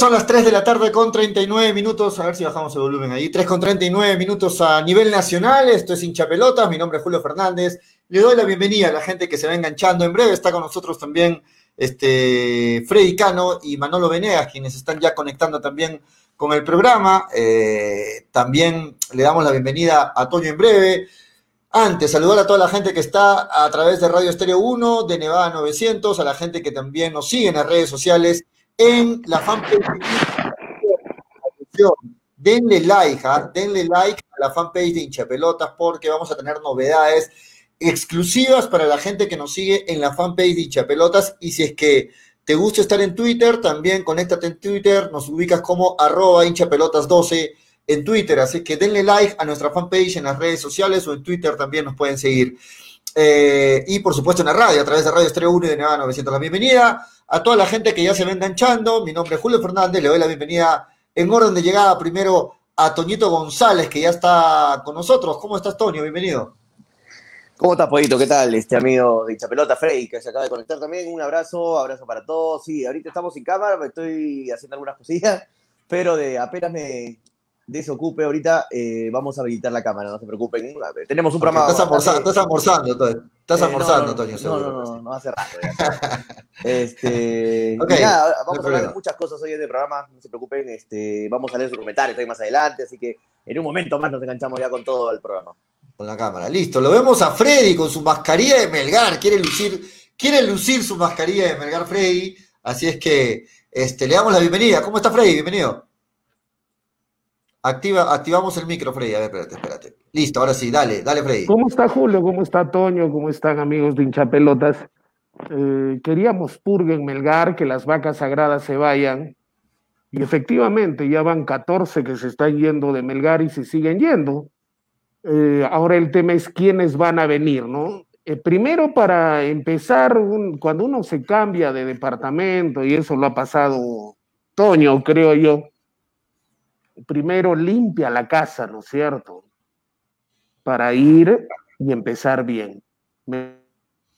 Son las 3 de la tarde con 39 minutos. A ver si bajamos el volumen ahí. 3 con 39 minutos a nivel nacional. Esto es hincha pelotas. Mi nombre es Julio Fernández. Le doy la bienvenida a la gente que se va enganchando. En breve está con nosotros también este, Freddy Cano y Manolo Venegas, quienes están ya conectando también con el programa. Eh, también le damos la bienvenida a Toño en breve. Antes, saludar a toda la gente que está a través de Radio Estéreo 1, de Nevada 900, a la gente que también nos sigue en las redes sociales en la fanpage. denle like, ¿ah? denle like a la fanpage de Hinchapelotas porque vamos a tener novedades exclusivas para la gente que nos sigue en la fanpage de Hinchapelotas y si es que te gusta estar en Twitter, también conéctate en Twitter, nos ubicas como arroba hinchapelotas12 en Twitter, así que denle like a nuestra fanpage en las redes sociales o en Twitter también nos pueden seguir. Eh, y por supuesto en la radio, a través de Radio Estrella 1 y de Nevada 900. La bienvenida a toda la gente que ya se va enganchando. Mi nombre es Julio Fernández, le doy la bienvenida en orden de llegada primero a Toñito González, que ya está con nosotros. ¿Cómo estás, Toño? Bienvenido. ¿Cómo estás, Pollito? ¿Qué tal? Este amigo de Pelota, Frey, que se acaba de conectar también. Un abrazo, abrazo para todos. Sí, ahorita estamos sin cámara, me estoy haciendo algunas cosillas, pero de apenas me, desocupe ahorita, eh, vamos a habilitar la cámara, no se preocupen. Tenemos un programa. Estás almorzando, estás almorzando, Estás eh, almorzando, Toño, no, No, no, no, hace rato. este, nada, vamos a hablar de muchas cosas hoy en el programa, no se preocupen. Este, vamos a leer sus comentarios ahí más adelante, así que en un momento más nos enganchamos ya con todo el programa. Con la cámara, listo. Lo vemos a Freddy con su mascarilla de Melgar, quiere lucir, quiere lucir su mascarilla de Melgar, Freddy. Así es que este, le damos la bienvenida. ¿Cómo está Freddy? Bienvenido. Activa, activamos el micro, Freddy. A ver, espérate, espérate. Listo, ahora sí, dale, dale, Freddy. ¿Cómo está Julio? ¿Cómo está Toño? ¿Cómo están amigos de hinchapelotas? Eh, queríamos purguen Melgar, que las vacas sagradas se vayan. Y efectivamente, ya van 14 que se están yendo de Melgar y se siguen yendo. Eh, ahora el tema es quiénes van a venir, ¿no? Eh, primero, para empezar, cuando uno se cambia de departamento, y eso lo ha pasado Toño, creo yo, primero limpia la casa, ¿no es cierto? Para ir y empezar bien.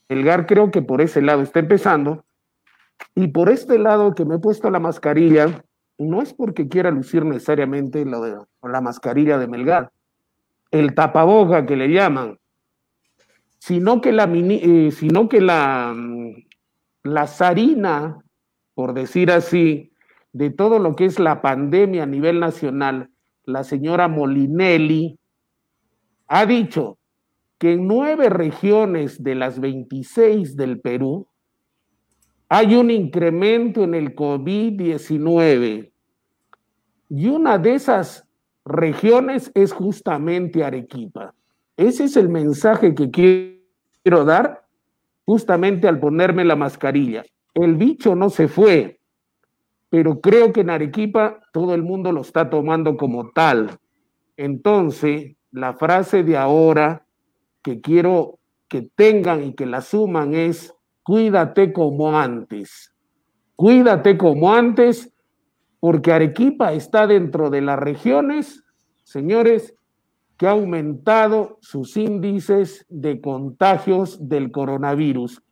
Melgar creo que por ese lado está empezando. Y por este lado que me he puesto la mascarilla, no es porque quiera lucir necesariamente la, la mascarilla de Melgar, el tapaboca que le llaman, sino que la, eh, sino que la, mm, la zarina, por decir así, de todo lo que es la pandemia a nivel nacional, la señora Molinelli ha dicho que en nueve regiones de las 26 del Perú hay un incremento en el COVID-19 y una de esas regiones es justamente Arequipa. Ese es el mensaje que quiero dar justamente al ponerme la mascarilla. El bicho no se fue, pero creo que en Arequipa todo el mundo lo está tomando como tal. Entonces, la frase de ahora que quiero que tengan y que la suman es, cuídate como antes. Cuídate como antes, porque Arequipa está dentro de las regiones, señores, que ha aumentado sus índices de contagios del coronavirus.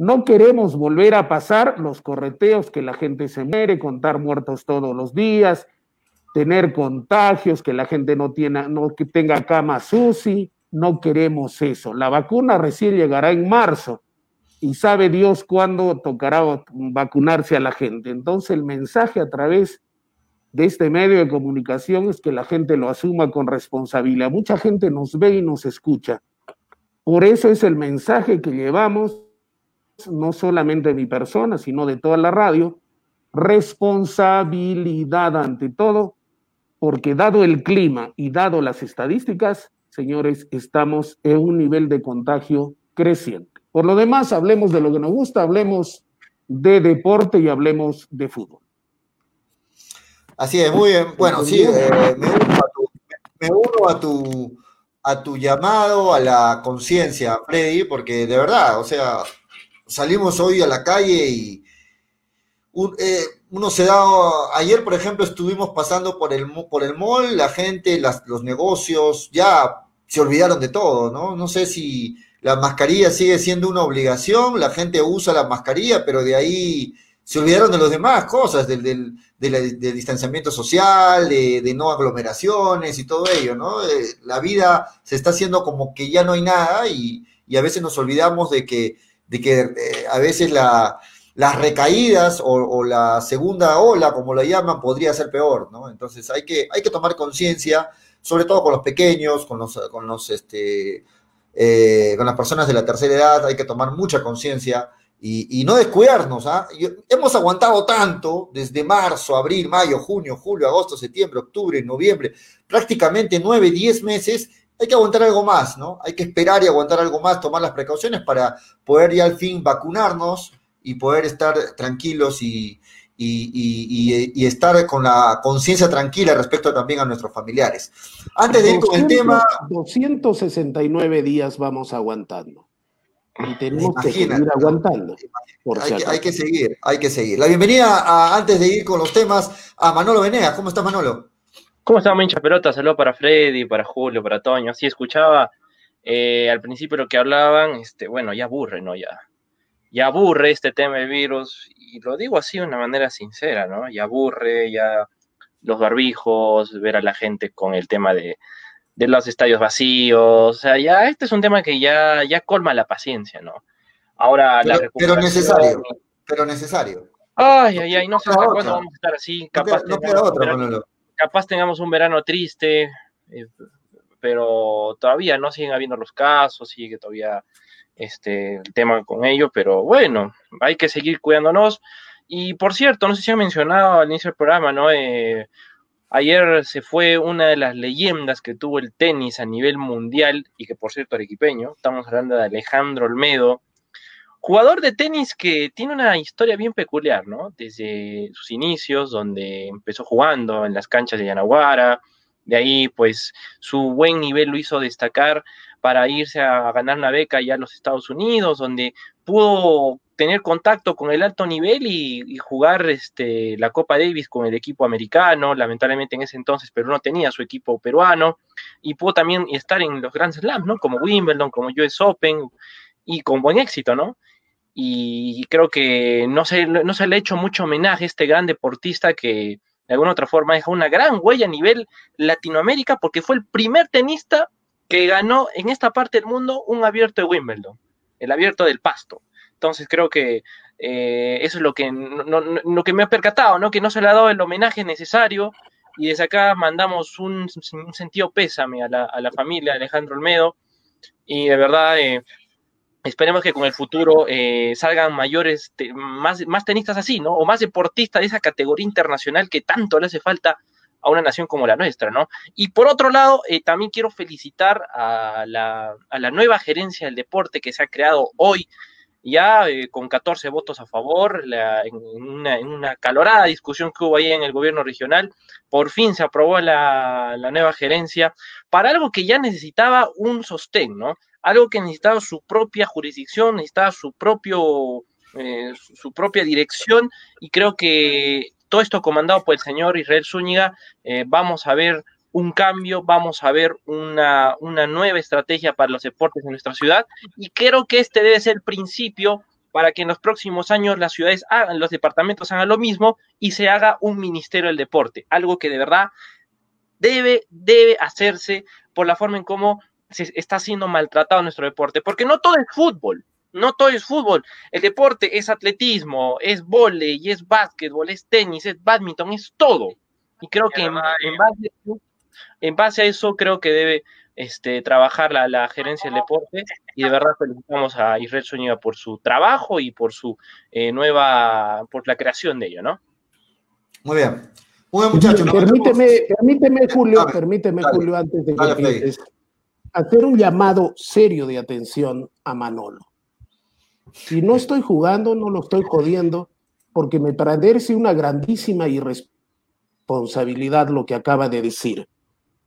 No queremos volver a pasar los correteos que la gente se muere, contar muertos todos los días, tener contagios, que la gente no, tiene, no que tenga cama suci. No queremos eso. La vacuna recién llegará en marzo y sabe Dios cuándo tocará vacunarse a la gente. Entonces el mensaje a través de este medio de comunicación es que la gente lo asuma con responsabilidad. Mucha gente nos ve y nos escucha. Por eso es el mensaje que llevamos no solamente de mi persona, sino de toda la radio, responsabilidad ante todo, porque dado el clima y dado las estadísticas, señores, estamos en un nivel de contagio creciente. Por lo demás, hablemos de lo que nos gusta, hablemos de deporte y hablemos de fútbol. Así es, muy bien. Bueno, sí, eh, me, uno a tu, a tu llamado, a la conciencia, Freddy, porque de verdad, o sea, salimos hoy a la calle y eh, uno se da, ayer por ejemplo estuvimos pasando por el, por el mall, la gente, los negocios, ya se olvidaron de todo, ¿no? No sé si la mascarilla sigue siendo una obligación, la gente usa la mascarilla, pero de ahí se olvidaron de las demás cosas, del, del, distanciamiento social, de, no aglomeraciones y todo ello, ¿no? Eh, la vida se está haciendo como que ya no hay nada y, a veces nos olvidamos de que, de que eh, a veces la, las recaídas o, la segunda ola, como la llaman, podría ser peor, ¿no? Entonces hay que, hay que tomar conciencia, sobre todo con los pequeños, con los, con los, este, eh, con las personas de la tercera edad, hay que tomar mucha conciencia y, no descuidarnos. ¿ah? Hemos aguantado tanto desde marzo, abril, mayo, junio, julio, agosto, septiembre, octubre, noviembre, prácticamente nueve, diez meses. Hay que aguantar algo más, ¿no? Hay que esperar y aguantar algo más, tomar las precauciones para poder ya al fin vacunarnos y poder estar tranquilos y, y, estar con la conciencia tranquila respecto también a nuestros familiares. Antes de ir con el tema... 269 días vamos aguantando. Y tenemos que seguir aguantando. hay, que, seguir, hay que seguir. La bienvenida antes de ir con los temas a Manolo Venegas. ¿Cómo estás, Manolo? ¿Cómo estás, Mincha Pelota? Saludos para Freddy, para Julio, para Toño. Sí, escuchaba eh, al principio lo que hablaban, este, bueno, ya aburre, ¿no? Ya, ya aburre este tema del virus, y lo digo así de una manera sincera, ¿no? Ya aburre, ya los barbijos, ver a la gente con el tema de, de los estadios vacíos, o sea, ya este es un tema que ya, ya colma la paciencia, ¿no? Ahora pero, la Pero necesario, pero necesario. Ay, ay, ay, no sé hasta cuándo vamos a estar así, capaz, no tengamos, capaz tengamos un verano triste, eh, pero todavía no siguen habiendo los casos, sigue todavía este el tema con ello, pero bueno, hay que seguir cuidándonos. Y por cierto, no sé si han mencionado al inicio del programa, ¿no? Eh, Ayer se fue una de las leyendas que tuvo el tenis a nivel mundial y que por cierto arequipeño, estamos hablando de Alejandro Olmedo, jugador de tenis que tiene una historia bien peculiar, ¿no? Desde sus inicios, donde empezó jugando en las canchas de Yanaguara, de ahí pues su buen nivel lo hizo destacar para irse a ganar una beca ya a los Estados Unidos, donde pudo tener contacto con el alto nivel y, jugar este, la Copa Davis con el equipo americano, lamentablemente en ese entonces Perú no tenía su equipo peruano, y pudo también estar en los Grand Slams, ¿no? Como Wimbledon, como US Open, y con buen éxito, ¿no? Y creo que no se, no se le ha hecho mucho homenaje a este gran deportista que de alguna otra forma deja una gran huella a nivel Latinoamérica porque fue el primer tenista que ganó en esta parte del mundo un abierto de Wimbledon, el abierto del pasto. Entonces creo que eh, eso es lo que, lo que me ha percatado, ¿no? Que no se le ha dado el homenaje necesario y desde acá mandamos un, sentido pésame a la, familia de Alejandro Olmedo y de verdad eh, esperemos que con el futuro eh, salgan mayores, más, más tenistas así, ¿no? O más deportistas de esa categoría internacional que tanto le hace falta a una nación como la nuestra, ¿no? Y por otro lado, también quiero felicitar a la, a la, nueva gerencia del deporte que se ha creado hoy ya eh, con 14 votos a favor, en, una, calorada discusión que hubo ahí en el gobierno regional, por fin se aprobó la, nueva gerencia para algo que ya necesitaba un sostén, ¿no? Algo que necesitaba su propia jurisdicción, necesitaba su propio, eh, su propia dirección, y creo que todo esto comandado por el señor Israel Zúñiga, eh, vamos a ver un cambio, vamos a ver una, nueva estrategia para los deportes en nuestra ciudad y creo que este debe ser el principio para que en los próximos años las ciudades hagan, los departamentos hagan lo mismo y se haga un ministerio del deporte, algo que de verdad debe, debe hacerse por la forma en cómo se está siendo maltratado nuestro deporte, porque no todo es fútbol, no todo es fútbol, el deporte es atletismo, es volei, es básquetbol, es tenis, es badminton, es todo. Y creo que en, base, en base a eso creo que debe este, trabajar la, gerencia del deporte y de verdad felicitamos a Israel Zúñiga por su trabajo y por su eh, nueva, por la creación de ello, ¿no? Muy bien. Muy bien, muchachos. Permíteme, permíteme, Julio, permíteme, Julio, antes de que hacer un llamado serio de atención a Manolo. Si no estoy jugando, no lo estoy jodiendo, porque me parece una grandísima irresponsabilidad lo que acaba de decir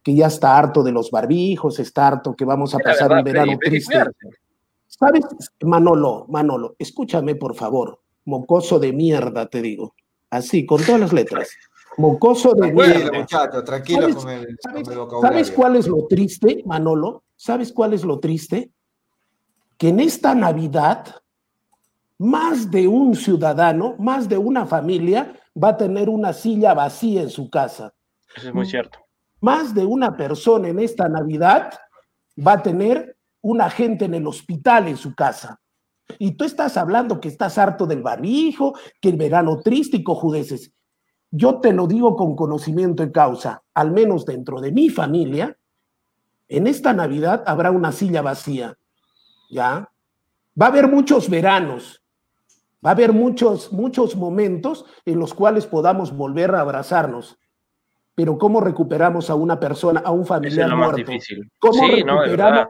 que ya está harto de los barbijos, está harto que vamos a pasar un verano triste. ¿Sabes, Manolo, Manolo, escúchame por favor, mocoso de mierda, te digo, así, con todas las letras. Mocoso de mierda. muchacho, tranquilo con el, ¿Sabes cuál es lo triste, Manolo? ¿Sabes cuál es lo triste? Que en esta Navidad más de un ciudadano, más de una familia va a tener una silla vacía en su casa. Eso es muy cierto. Más de una persona en esta Navidad va a tener una gente en el hospital en su casa. Y tú estás hablando que estás harto del barbijo, que el verano triste y cojudeces. Yo te lo digo con conocimiento de causa, al menos dentro de mi familia, en esta Navidad habrá una silla vacía, ¿ya? Va a haber muchos veranos, va a haber muchos, muchos momentos en los cuales podamos volver a abrazarnos. Pero ¿cómo recuperamos a una persona, a un familiar es muerto? difícil. ¿Cómo recuperamos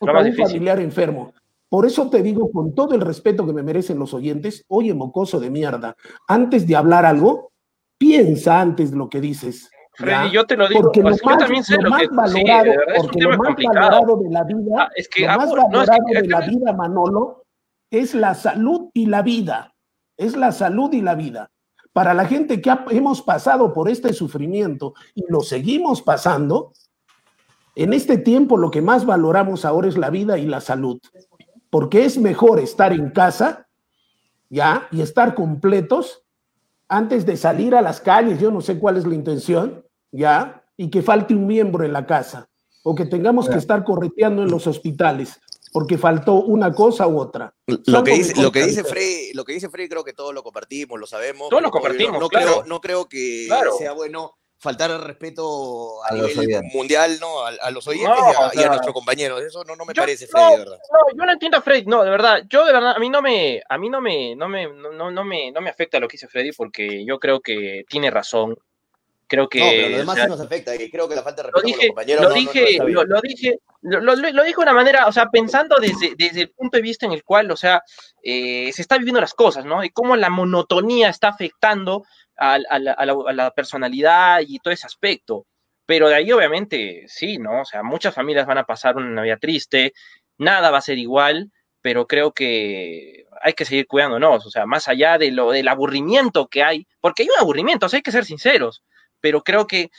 a un familiar enfermo? Por eso te digo, con todo el respeto que me merecen los oyentes, oye, mocoso de mierda, antes de hablar algo, piensa antes de lo que dices. Freddy, yo te lo digo, porque lo yo también sé lo, más que valorado, es un tema complicado. de la vida, ah, es que, lo más valorado de la vida, Manolo, es la salud y la vida. Es la salud y la vida. Para la gente que hemos pasado por este sufrimiento y lo seguimos pasando, en este tiempo lo que más valoramos ahora es la vida y la salud. Porque es mejor estar en casa, ¿ya? Y estar completos antes de salir a las calles, yo no sé cuál es la intención, ¿ya? Y que falte un miembro en la casa, o que tengamos que estar correteando en los hospitales, porque faltó una cosa u otra. Lo que, dice, lo, que dice Frey, lo que dice Frey creo que todos lo compartimos, lo sabemos. Todos lo compartimos, no, creo, no creo que sea bueno faltar el respeto a, nivel mundial, ¿no? A, los oyentes y, a, nuestros compañeros. Eso no, me parece, Freddy, de verdad. No, yo no entiendo a Freddy, no, de verdad. Yo de verdad, a mí no me, a mí no me, no me, no, no me, no me afecta lo que dice Freddy porque yo creo que tiene razón. Creo que. No, pero lo demás sí nos afecta, y creo que la falta de respeto lo dije, compañeros. Lo dije, lo, dije, lo, lo, dije de una manera, o sea, pensando desde, desde el punto de vista en el cual, o sea, eh, se está viviendo las cosas, ¿no? Y cómo la monotonía está afectando a, la, personalidad y todo ese aspecto. Pero de ahí, obviamente, sí, ¿no? O sea, muchas familias van a pasar una Navidad triste, nada va a ser igual, pero creo que hay que seguir cuidándonos, o sea, más allá de lo del aburrimiento que hay, porque hay un aburrimiento, o sea, hay que ser sinceros, pero creo que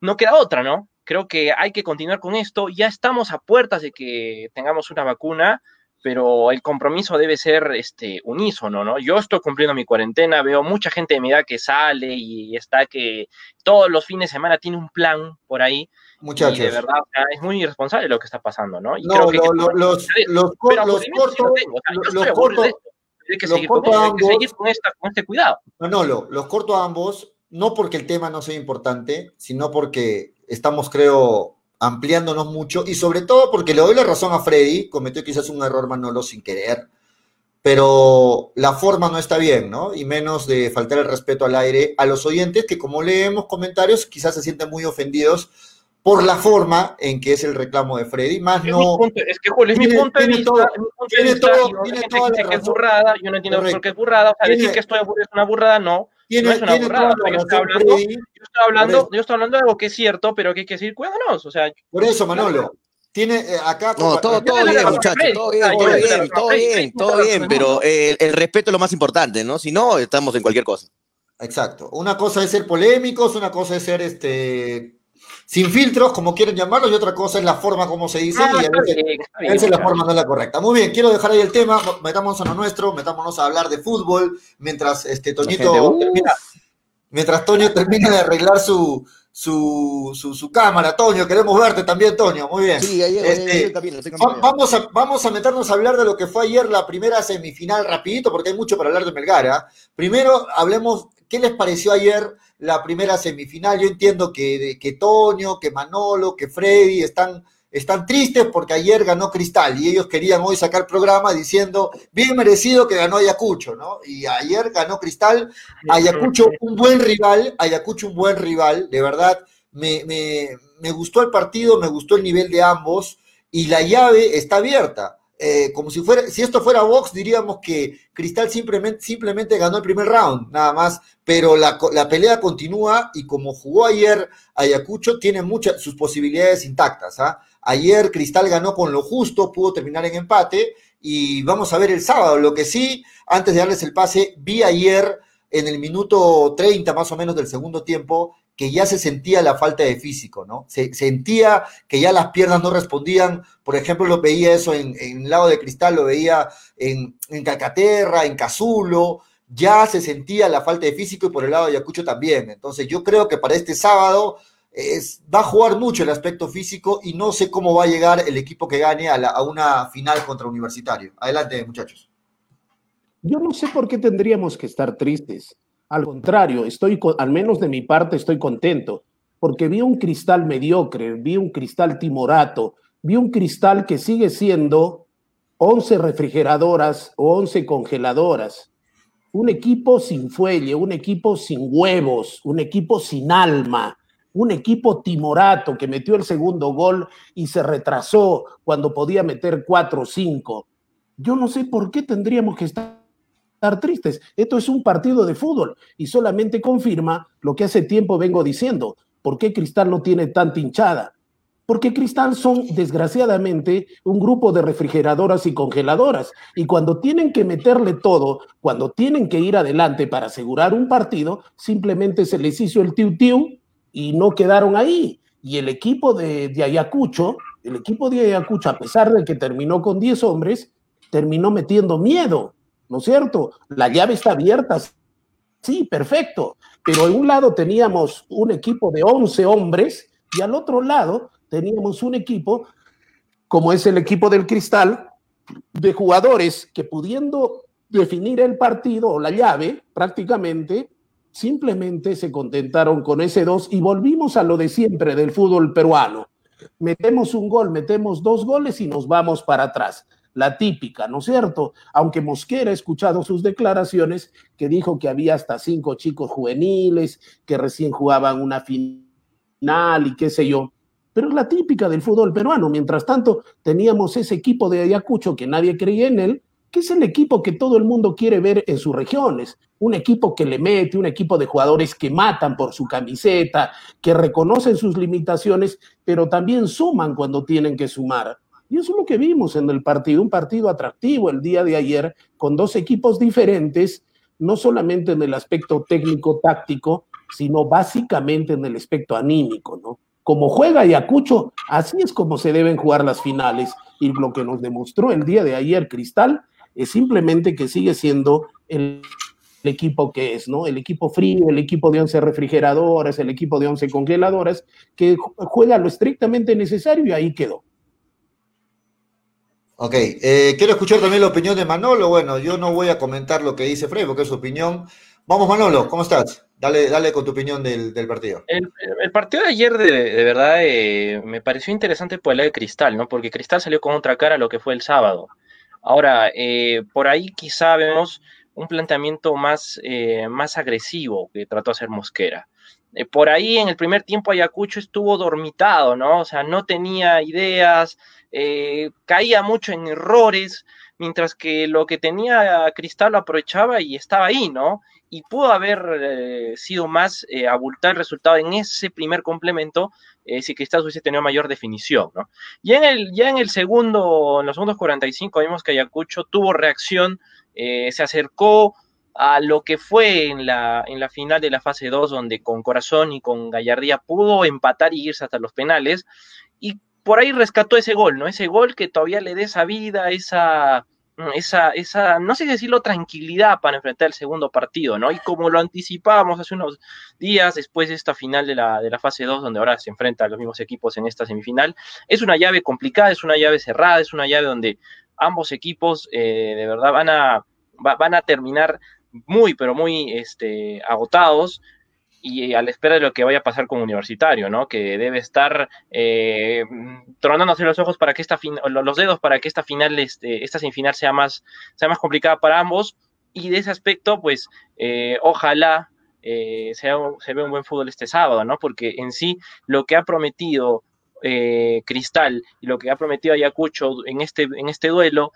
no queda otra, ¿no? Creo que hay que continuar con esto, ya estamos a puertas de que tengamos una vacuna, pero el compromiso debe ser este, unísono, ¿no? Yo estoy cumpliendo mi cuarentena, veo mucha gente de mi edad que sale y está que todos los fines de semana tiene un plan por ahí. Muchachos. Y de verdad, es muy irresponsable lo que está pasando, ¿no? Y no, creo que los, los, los, cortos, los cortos, hay que seguir, con, hay que seguir con, esta, con este cuidado. No, no, los corto a ambos, no porque el tema no sea importante, sino porque estamos, creo, ampliándonos mucho y sobre todo porque le doy la razón a Freddy, cometió quizás un error Manolo sin querer, pero la forma no está bien, ¿no? Y menos de faltar el respeto al aire a los oyentes que como leemos comentarios quizás se sienten muy ofendidos por la forma en que es el reclamo de Freddy, más no... es que, Julio, es mi punto de vista, tiene todo, tiene toda que es burrada, yo no entiendo por qué es burrada, o sea, decir que estoy aburrido es una burrada, no, tiene, no es una burrada, yo estoy, hablando, yo, estoy hablando, yo estoy hablando de algo que es cierto, pero que hay que decir, cuídanos, o sea... Por eso, Manolo, tiene eh, acá... No, todo, todo bien, muchachos, todo bien, todo bien, todo bien, todo bien, pero eh, el respeto es lo más importante, ¿no? Si no, estamos en cualquier cosa. Exacto. Una cosa es ser polémicos, una cosa es ser este sin filtros, como quieren llamarlo, y otra cosa es la forma como se dice, y a veces, la forma no es la correcta. Muy bien, quiero dejar ahí el tema, metámonos a lo nuestro, metámonos a hablar de fútbol, mientras este Toñito termina, mientras Toño termina de arreglar su, su, su, cámara, Toño, queremos verte también, Toño, muy bien. Sí, ayer, este, vamos, a, vamos a meternos a hablar de lo que fue ayer la primera semifinal rapidito, porque hay mucho para hablar de Melgara. Primero, hablemos, ¿qué les pareció ayer la primera semifinal. Yo entiendo que, que Toño, que Manolo, que Freddy están, están tristes porque ayer ganó Cristal y ellos querían hoy sacar programa diciendo bien merecido que ganó Ayacucho, ¿no? Y ayer ganó Cristal, Ayacucho un buen rival, Ayacucho un buen rival, de verdad, me, me, me gustó el partido, me gustó el nivel de ambos y la llave está abierta. Eh, como si fuera, si esto fuera box, diríamos que Cristal simplemente, simplemente ganó el primer round, nada más, pero la, pelea continúa y como jugó ayer Ayacucho, tiene muchas sus posibilidades intactas. ¿ah? Ayer Cristal ganó con lo justo, pudo terminar en empate y vamos a ver el sábado. Lo que sí, antes de darles el pase, vi ayer en el minuto 30 más o menos del segundo tiempo que ya se sentía la falta de físico, ¿no? Se sentía que ya las piernas no respondían, por ejemplo, lo veía eso en, en Lago de Cristal, lo veía en, en Calcaterra, en Cazulo, ya se sentía la falta de físico y por el lado de Ayacucho también. Entonces yo creo que para este sábado va a jugar mucho el aspecto físico y no sé cómo va a llegar el equipo que gane a, a una final contra Universitario. Adelante, muchachos. Yo no sé por qué tendríamos que estar tristes. Al contrario, estoy, al menos de mi parte, estoy contento, porque vi un cristal mediocre, vi un cristal timorato, vi un cristal que sigue siendo 11 refrigeradoras o 11 congeladoras. Un equipo sin fuelle, un equipo sin huevos, un equipo sin alma, un equipo timorato que metió el segundo gol y se retrasó cuando podía meter cuatro o cinco. Yo no sé por qué tendríamos que estar tristes. Esto es un partido de fútbol y solamente confirma lo que hace tiempo vengo diciendo. ¿Por qué Cristal no tiene tanta hinchada? Porque Cristal son, desgraciadamente, un grupo de refrigeradoras y congeladoras. Y cuando tienen que meterle todo, cuando tienen que ir adelante para asegurar un partido, simplemente se les hizo el tiu-tiu y no quedaron ahí. Y el equipo de, de Ayacucho, el equipo de Ayacucho, a pesar de que terminó con 10 hombres, terminó metiendo miedo ¿no es cierto? La llave está abierta, sí, perfecto, pero en un lado teníamos un equipo de 11 hombres y al otro lado teníamos un equipo, como es el equipo del Cristal, de jugadores que pudiendo definir el partido o la llave prácticamente, simplemente se contentaron con ese dos y volvimos a lo de siempre del fútbol peruano. Metemos un gol, metemos dos goles y nos vamos para atrás la típica, ¿no es cierto? Aunque Mosquera ha escuchado sus declaraciones que dijo que había hasta cinco chicos juveniles que recién jugaban una final y qué sé yo. Pero es la típica del fútbol peruano. Mientras tanto, teníamos ese equipo de Ayacucho que nadie creía en él, que es el equipo que todo el mundo quiere ver en sus regiones. Un equipo que le mete, un equipo de jugadores que matan por su camiseta, que reconocen sus limitaciones, pero también suman cuando tienen que sumar. Y eso es lo que vimos en el partido, un partido atractivo el día de ayer, con dos equipos diferentes, no solamente en el aspecto técnico-táctico, sino básicamente en el aspecto anímico, ¿no? Como juega Ayacucho, así es como se deben jugar las finales. Y lo que nos demostró el día de ayer Cristal es simplemente que sigue siendo el, equipo que es, ¿no? El equipo frío, el equipo de 11 refrigeradoras, el equipo de 11 congeladoras, que juega lo estrictamente necesario y ahí quedó. Ok, eh, quiero escuchar también la opinión de Manolo. Bueno, yo no voy a comentar lo que dice Frey porque es su opinión. Vamos, Manolo, ¿cómo estás? Dale, dale con tu opinión del, partido. El, partido de ayer, de, verdad, eh, me pareció interesante por el lado de Cristal, ¿no? Porque Cristal salió con otra cara a lo que fue el sábado. Ahora, eh, por ahí quizá vemos un planteamiento más, más agresivo que trató de hacer Mosquera. por ahí en el primer tiempo Ayacucho estuvo dormitado, ¿no? O sea, no tenía ideas, eh, caía mucho en errores, mientras que lo que tenía Cristal lo aprovechaba y estaba ahí, ¿no? Y pudo haber eh, sido más eh, abultar el resultado en ese primer complemento si Cristal hubiese tenido mayor definición, ¿no? Ya en el, ya en el segundo, en los segundos 45 vimos que Ayacucho tuvo reacción, se acercó a lo que fue en la, en la final de la fase 2, donde con corazón y con gallardía pudo empatar y irse hasta los penales, y por ahí rescató ese gol, ¿no? Ese gol que todavía le dé esa vida, esa, mm, esa, esa, no sé decirlo, tranquilidad para enfrentar el segundo partido, ¿no? Y como lo anticipábamos hace unos días después de esta final de la, de la fase 2, donde ahora se enfrentan los mismos equipos en esta semifinal, es una llave complicada, es una llave cerrada, es una llave donde ambos equipos eh, de verdad van a, van a terminar muy, pero muy este, agotados, y a la espera de lo que vaya a pasar con Universitario, ¿no? Que debe estar eh, tronándose los ojos para que esta los dedos para que esta final, este, esta semifinal sea más, sea más complicada para ambos. Y de ese aspecto, pues, eh, ojalá eh, sea, se vea un buen fútbol este sábado, ¿no? Porque en sí lo que ha prometido eh, Cristal y lo que ha prometido Ayacucho en este, en este duelo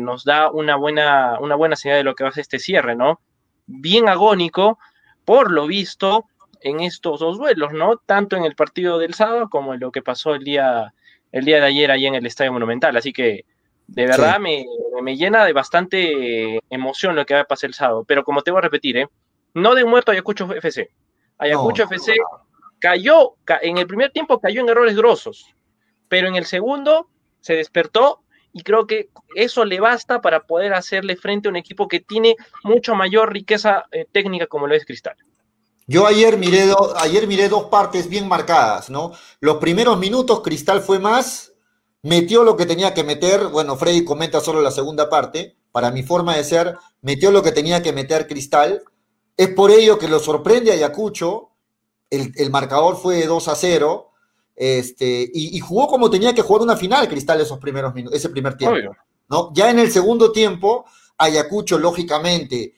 nos da una buena, una buena señal de lo que va a ser este cierre, ¿no? Bien agónico, por lo visto, en estos dos duelos, ¿no? Tanto en el partido del sábado como en lo que pasó el día, el día de ayer ahí en el Estadio Monumental. Así que de verdad me, llena de bastante emoción lo que va a pasar el sábado. Pero como te voy a repetir, ¿eh? No de muerto Ayacucho FC. Ayacucho FC cayó, en el primer tiempo cayó en errores grosos, pero en el segundo se despertó y creo que eso le basta para poder hacerle frente a un equipo que tiene mucho mayor riqueza eh, técnica como lo es Cristal. Yo ayer miré, ayer miré dos partes bien marcadas, ¿no? Los primeros minutos Cristal fue más, metió lo que tenía que meter, bueno, Freddy comenta solo la segunda parte, para mi forma de ser, metió lo que tenía que meter Cristal, es por ello que lo sorprende a Ayacucho, el, el marcador fue de 2 a 0, este, y, jugó como tenía que jugar una final Cristal esos primeros minutos, ese primer tiempo. ¿no? Ya en el segundo tiempo, Ayacucho, lógicamente,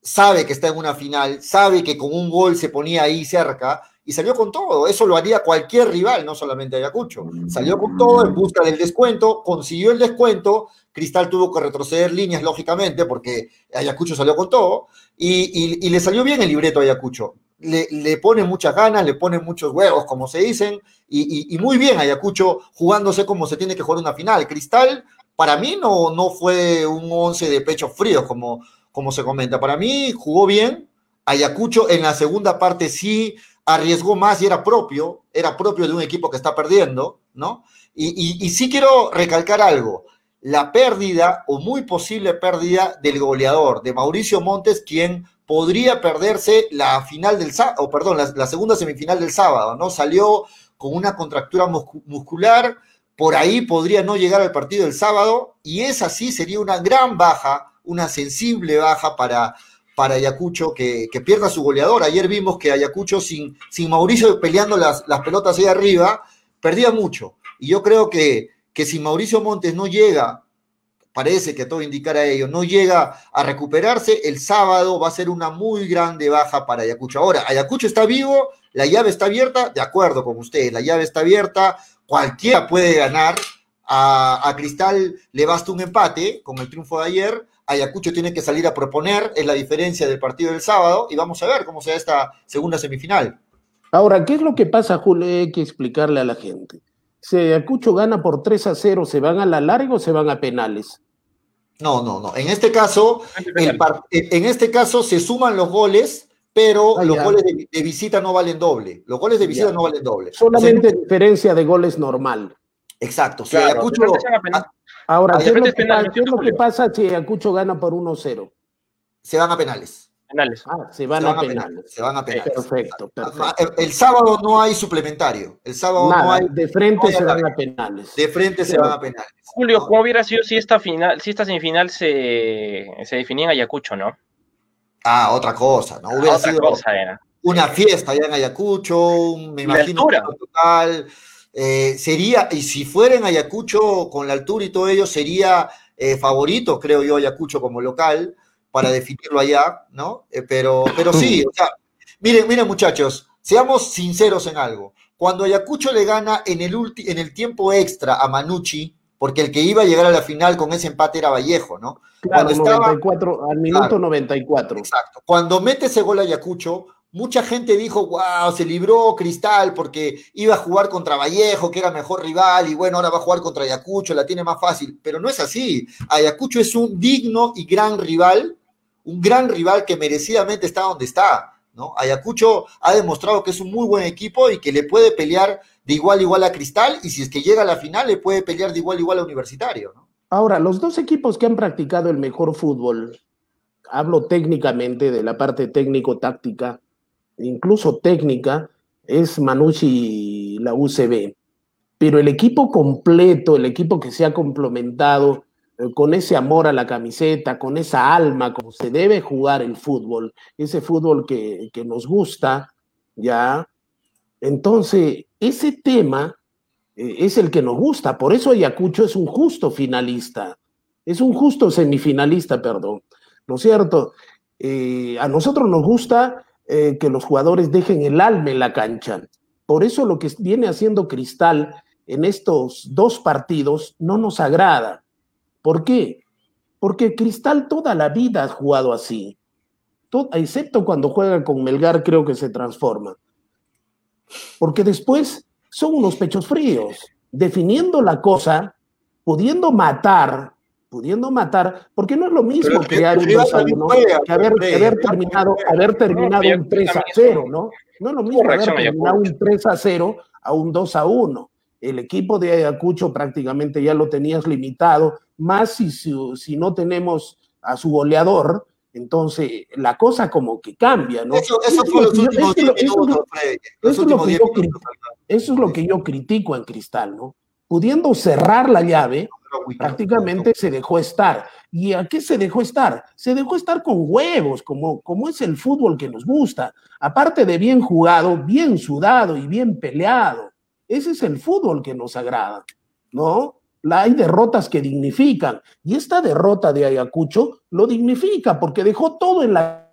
sabe que está en una final, sabe que con un gol se ponía ahí cerca y salió con todo. Eso lo haría cualquier rival, no solamente Ayacucho. Salió con todo en busca del descuento, consiguió el descuento. Cristal tuvo que retroceder líneas, lógicamente, porque Ayacucho salió con todo y, y le salió bien el libreto a Ayacucho le, pone muchas ganas, le pone muchos huevos, como se dicen, y, muy bien Ayacucho jugándose como se tiene que jugar una final. Cristal, para mí no, no fue un once de pecho frío, como, como se comenta. Para mí jugó bien. Ayacucho en la segunda parte sí arriesgó más y era propio, era propio de un equipo que está perdiendo, ¿no? Y, y sí quiero recalcar algo la pérdida o muy posible pérdida del goleador, de Mauricio Montes, quien podría perderse la final del sábado, perdón, la, segunda semifinal del sábado, ¿no? Salió con una contractura muscular, por ahí podría no llegar al partido del sábado, y esa sí sería una gran baja, una sensible baja para, para Ayacucho que, pierda su goleador. Ayer vimos que Ayacucho sin, sin Mauricio peleando las, las pelotas ahí arriba, perdía mucho. Y yo creo que, que si Mauricio Montes no llega parece que todo indicara ello, no llega a recuperarse, el sábado va a ser una muy grande baja para Ayacucho. Ahora, Ayacucho está vivo, la llave está abierta, de acuerdo con usted, la llave está abierta, cualquiera puede ganar, a, Cristal le basta un empate con el triunfo de ayer, Ayacucho tiene que salir a proponer, es la diferencia del partido del sábado, y vamos a ver cómo sea esta segunda semifinal. Ahora, ¿qué es lo que pasa, Julio? Hay que explicarle a la gente. Si Ayacucho gana por 3 a 0, ¿se van a la larga o se van a penales? No, no, no. En este caso, en este caso se suman los goles, pero ah, los goles de, visita no valen doble. Los goles de visita no valen doble. Solamente diferencia de goles normal. Exacto. ahora, ¿qué, es lo que, pasa si Ayacucho gana por 1-0? Se van a penales. Ah, se van, a, penales. Se van a penales. Perfecto, perfecto. El, sábado no hay suplementario. El sábado no hay. De frente se van a penales. De frente se van a penales. Julio, ¿cómo hubiera sido si esta final, si esta semifinal se, se definía en Ayacucho, no? Ah, otra cosa, ¿no? Hubiera sido una fiesta allá en Ayacucho, me imagino total. Eh, sería, y si fuera en Ayacucho, con la altura y todo ello, sería eh, favorito, creo yo, Ayacucho como local para definirlo allá, ¿no? Eh, pero, pero sí, o sea, miren, miren muchachos, seamos sinceros en algo. Cuando Ayacucho le gana en el, en el tiempo extra a Manucci, porque el que iba a llegar a la final con ese empate era Vallejo, ¿no? Claro, Cuando al minuto 94. Exacto. Cuando mete ese gol a Ayacucho, mucha gente dijo, wow, se libró Cristal porque iba a jugar contra Vallejo, que era mejor rival, y bueno, ahora va a jugar contra Ayacucho, la tiene más fácil. Pero no es así. Ayacucho es un digno y gran rival un gran rival que merecidamente está donde está. ¿no? Ayacucho ha demostrado que es un muy buen equipo y que le puede pelear de igual a igual a Cristal y si es que llega a la final le puede pelear de igual a igual a Universitario. Ahora, los dos equipos que han practicado el mejor fútbol, hablo técnicamente de la parte técnico-táctica, incluso técnica, es Manucci y la UCB. Pero el equipo completo, el equipo que se ha complementado, con ese amor a la camiseta, con esa alma, como se debe jugar el fútbol, ese fútbol que, nos gusta, ¿ya? Entonces, ese tema eh, es el que nos gusta, por eso Ayacucho es un justo finalista, es un justo semifinalista, perdón, ¿no es cierto? Eh, a nosotros nos gusta que los jugadores dejen el alma en la cancha. Por eso lo que viene haciendo Cristal en estos dos partidos no nos agrada ¿Por qué? Porque Cristal toda la vida ha jugado así. excepto cuando juega con Melgar, creo que se transforma. Porque después son unos pechos fríos, definiendo la cosa, pudiendo matar pudiendo matar, porque no es lo mismo crear un 2 a 1 que haber, terminado, haber terminado un 3 a 0, ¿no? No es lo mismo haber terminado un 3 a 0 a un 2 a 1. El equipo de Ayacucho prácticamente ya lo tenías limitado, más si, si, no tenemos a su goleador, entonces la cosa como que cambia, ¿no? Eso, eso fue los últimos 10 minutos, Eso es lo que yo critico en Cristal, ¿no? Pudiendo cerrar la llave, prácticamente se dejó estar. ¿Y a qué se dejó estar? Se dejó estar con huevos, como, como es el fútbol que nos gusta. Aparte de bien jugado, bien sudado y bien peleado. Ese es el fútbol que nos agrada, ¿no? hay derrotas que dignifican. Y esta derrota de Ayacucho lo dignifica porque dejó todo en la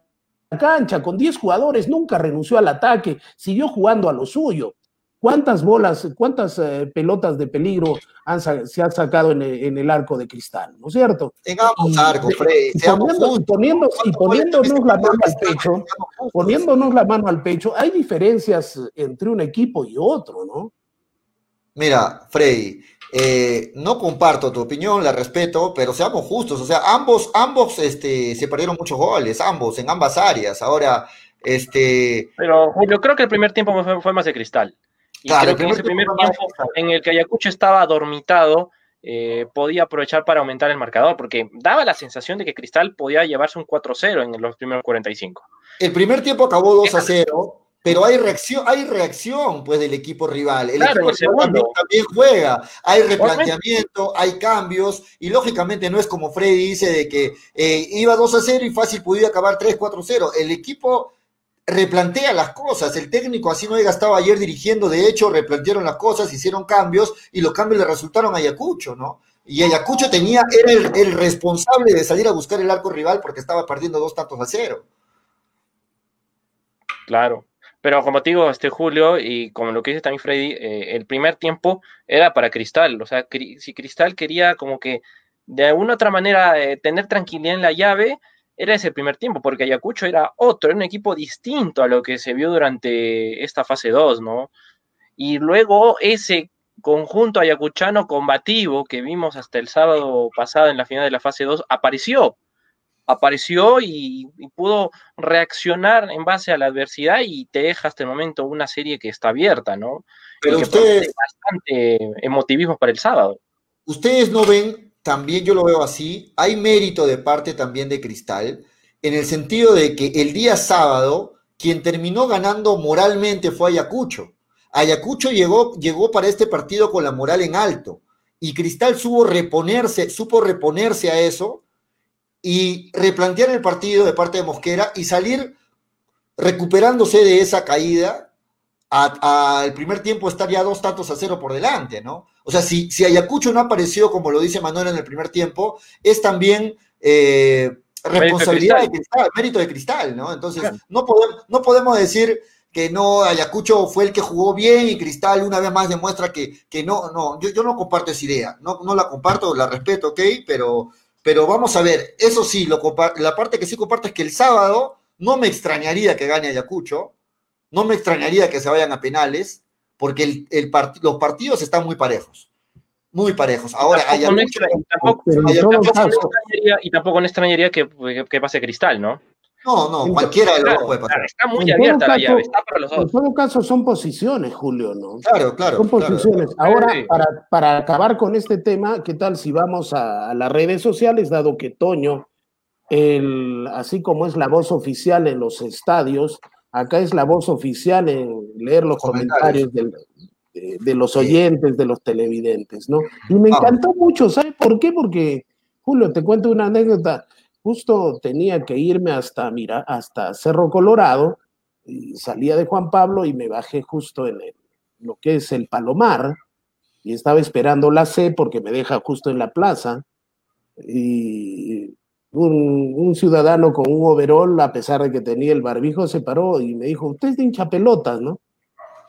cancha con 10 jugadores, nunca renunció al ataque, siguió jugando a lo suyo. ¿Cuántas bolas, cuántas eh, pelotas de peligro se han sacado en el, arco de cristal? ¿No es cierto? Tengamos arco, Freddy. Y, poniendo, y poniéndonos la mano al pecho, poniéndonos la mano al pecho, hay diferencias entre un equipo y otro, ¿no? Mira, Freddy, eh, no comparto tu opinión, la respeto, pero seamos justos. O sea, ambos, ambos este, se perdieron muchos goles, ambos, en ambas áreas. Ahora, este. Pero Julio, creo que el primer tiempo fue más de cristal. Y creo que ese primer tiempo en el que Ayacucho estaba dormitado, eh, podía aprovechar para aumentar el marcador, porque daba la sensación de que Cristal podía llevarse un 4-0 en los primeros 45. El primer tiempo acabó 2 0, pero hay reacción, hay reacción pues del equipo rival. El equipo rival también, juega, hay replanteamiento, hay cambios, y lógicamente no es como Freddy dice de que eh, iba 2 0 y fácil podía acabar 3-4-0. El equipo replantea las cosas. El técnico así no haya estado ayer dirigiendo, de hecho, replantearon las cosas, hicieron cambios y los cambios le resultaron a Ayacucho, ¿no? Y Ayacucho tenía, era el, responsable de salir a buscar el arco rival porque estaba perdiendo dos tantos a cero. Claro. Pero como te digo, este Julio, y como lo que dice también Freddy, eh, el primer tiempo era para Cristal. O sea, si Cristal quería como que de alguna otra manera eh, tener tranquilidad en la llave, era ese primer tiempo, porque Ayacucho era otro, era un equipo distinto a lo que se vio durante esta fase 2, ¿no? Y luego ese conjunto ayacuchano combativo que vimos hasta el sábado pasado en la final de la fase 2 apareció, apareció y, pudo reaccionar en base a la adversidad y te deja hasta el momento una serie que está abierta, ¿no? Pero ustedes... Bastante emotivismo para el sábado. Ustedes no ven también yo lo veo así. Hay mérito de parte también de Cristal, en el sentido de que el día sábado, quien terminó ganando moralmente fue Ayacucho. Ayacucho llegó, llegó para este partido con la moral en alto. Y Cristal supo reponerse, supo reponerse a eso y replantear el partido de parte de Mosquera y salir recuperándose de esa caída al primer tiempo estar ya dos tantos a cero por delante, ¿no? O sea, si, si Ayacucho no apareció, como lo dice Manuel en el primer tiempo, es también eh, responsabilidad de cristal, mérito de cristal, ¿no? Entonces, no, podemos, no podemos decir que no, Ayacucho fue el que jugó bien y Cristal una vez más demuestra que, que no, no, yo, yo no comparto esa idea, no, no la comparto, la respeto, ok, pero, pero vamos a ver, eso sí, lo la parte que sí comparto es que el sábado no me extrañaría que gane Ayacucho, no me extrañaría que se vayan a penales, porque el, los partidos están muy parejos. Muy parejos. Ahora, hay y tampoco, no extrañaría que, que, pase Cristal, ¿no? No, no, cualquiera de los dos puede pasar. Está muy abierta la llave, está para los dos. En todo caso, son posiciones, Julio, ¿no? Claro, claro. Son posiciones. Ahora, para, para acabar con este tema, ¿qué tal si vamos a, las redes sociales, dado que Toño, el, así como es la voz oficial en los estadios, Acá es la voz oficial en leer los comentarios, de, los oyentes, de los televidentes, ¿no? Y me encantó mucho, ¿sabes por qué? Porque, Julio, te cuento una anécdota. Justo tenía que irme hasta, mira, hasta Cerro Colorado, salía de Juan Pablo y me bajé justo en lo que es el Palomar, y estaba esperando la C porque me deja justo en la plaza, y un, ciudadano con un overol, a pesar de que tenía el barbijo, se paró y me dijo, usted es de hincha pelotas, ¿no?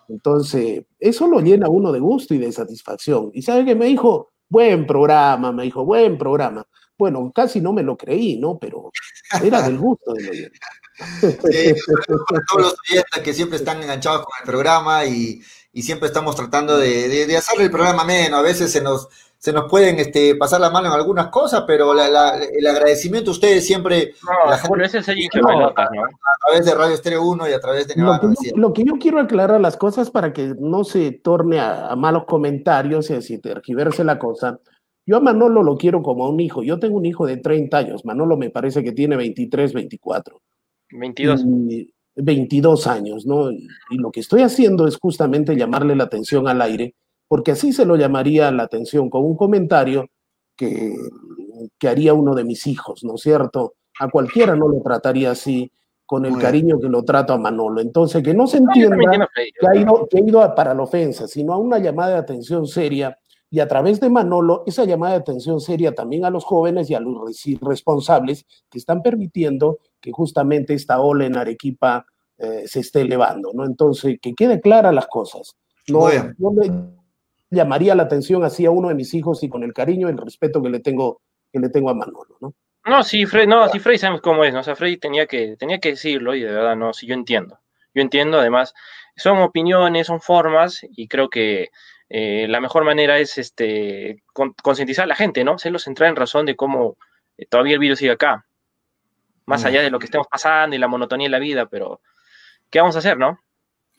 Entonces, eso lo llena uno de gusto y de satisfacción. Y sabe que me dijo, buen programa, me dijo, buen programa. Bueno, casi no me lo creí, ¿no? Pero era del gusto de lo todos los oyentes que siempre están enganchados con el programa y, y siempre estamos tratando de, de, hacerle el programa menos. A veces se nos, se nos pueden este, pasar la mano en algunas cosas, pero el agradecimiento a ustedes siempre. No, la gente, es el ¿no? A través de Radio Estéreo 1 y a través de Nevada lo, que, lo que yo quiero aclarar las cosas para que no se torne a, malos comentarios y así tergiverse la cosa. Yo a Manolo lo quiero como a un hijo. Yo tengo un hijo de 30 años. Manolo me parece que tiene 23, 24. 22. 22 años, ¿no? Y, lo que estoy haciendo es justamente llamarle la atención al aire, porque así se lo llamaría la atención con un comentario que, que haría uno de mis hijos, ¿no es cierto? A cualquiera no lo trataría así, con el cariño que lo trato a Manolo. Entonces, que no se entienda que ha ido, que ha ido para la ofensa, sino a una llamada de atención seria y a través de Manolo, esa llamada de atención seria también a los jóvenes y a los responsables que están permitiendo que justamente esta ola en Arequipa eh, se esté elevando, ¿no? Entonces, que quede clara las cosas. No, le llamaría la atención así a uno de mis hijos y con el cariño y el respeto que le tengo, que le tengo a Manolo, ¿no? No, sí, Frey, no, sí, Frey sabemos cómo es, ¿no? O sea, Frey tenía que, tenía que decirlo y de verdad, no, sí, yo entiendo. Yo entiendo, además, son opiniones, son formas y creo que eh, la mejor manera es este, concientizar a la gente, ¿no? Hacerlos entrar en razón de cómo eh, todavía el virus sigue acá. Más allá de lo que estemos pasando y la monotonía de la vida, pero ¿qué vamos a hacer, no?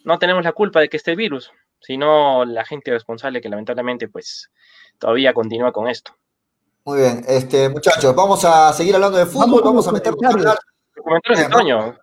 No tenemos la culpa de que esté el virus, sino la gente responsable que lamentablemente pues todavía continúa con esto. Muy bien, este muchachos, vamos a seguir hablando de fútbol, vamos, a meter comentarios de Toño.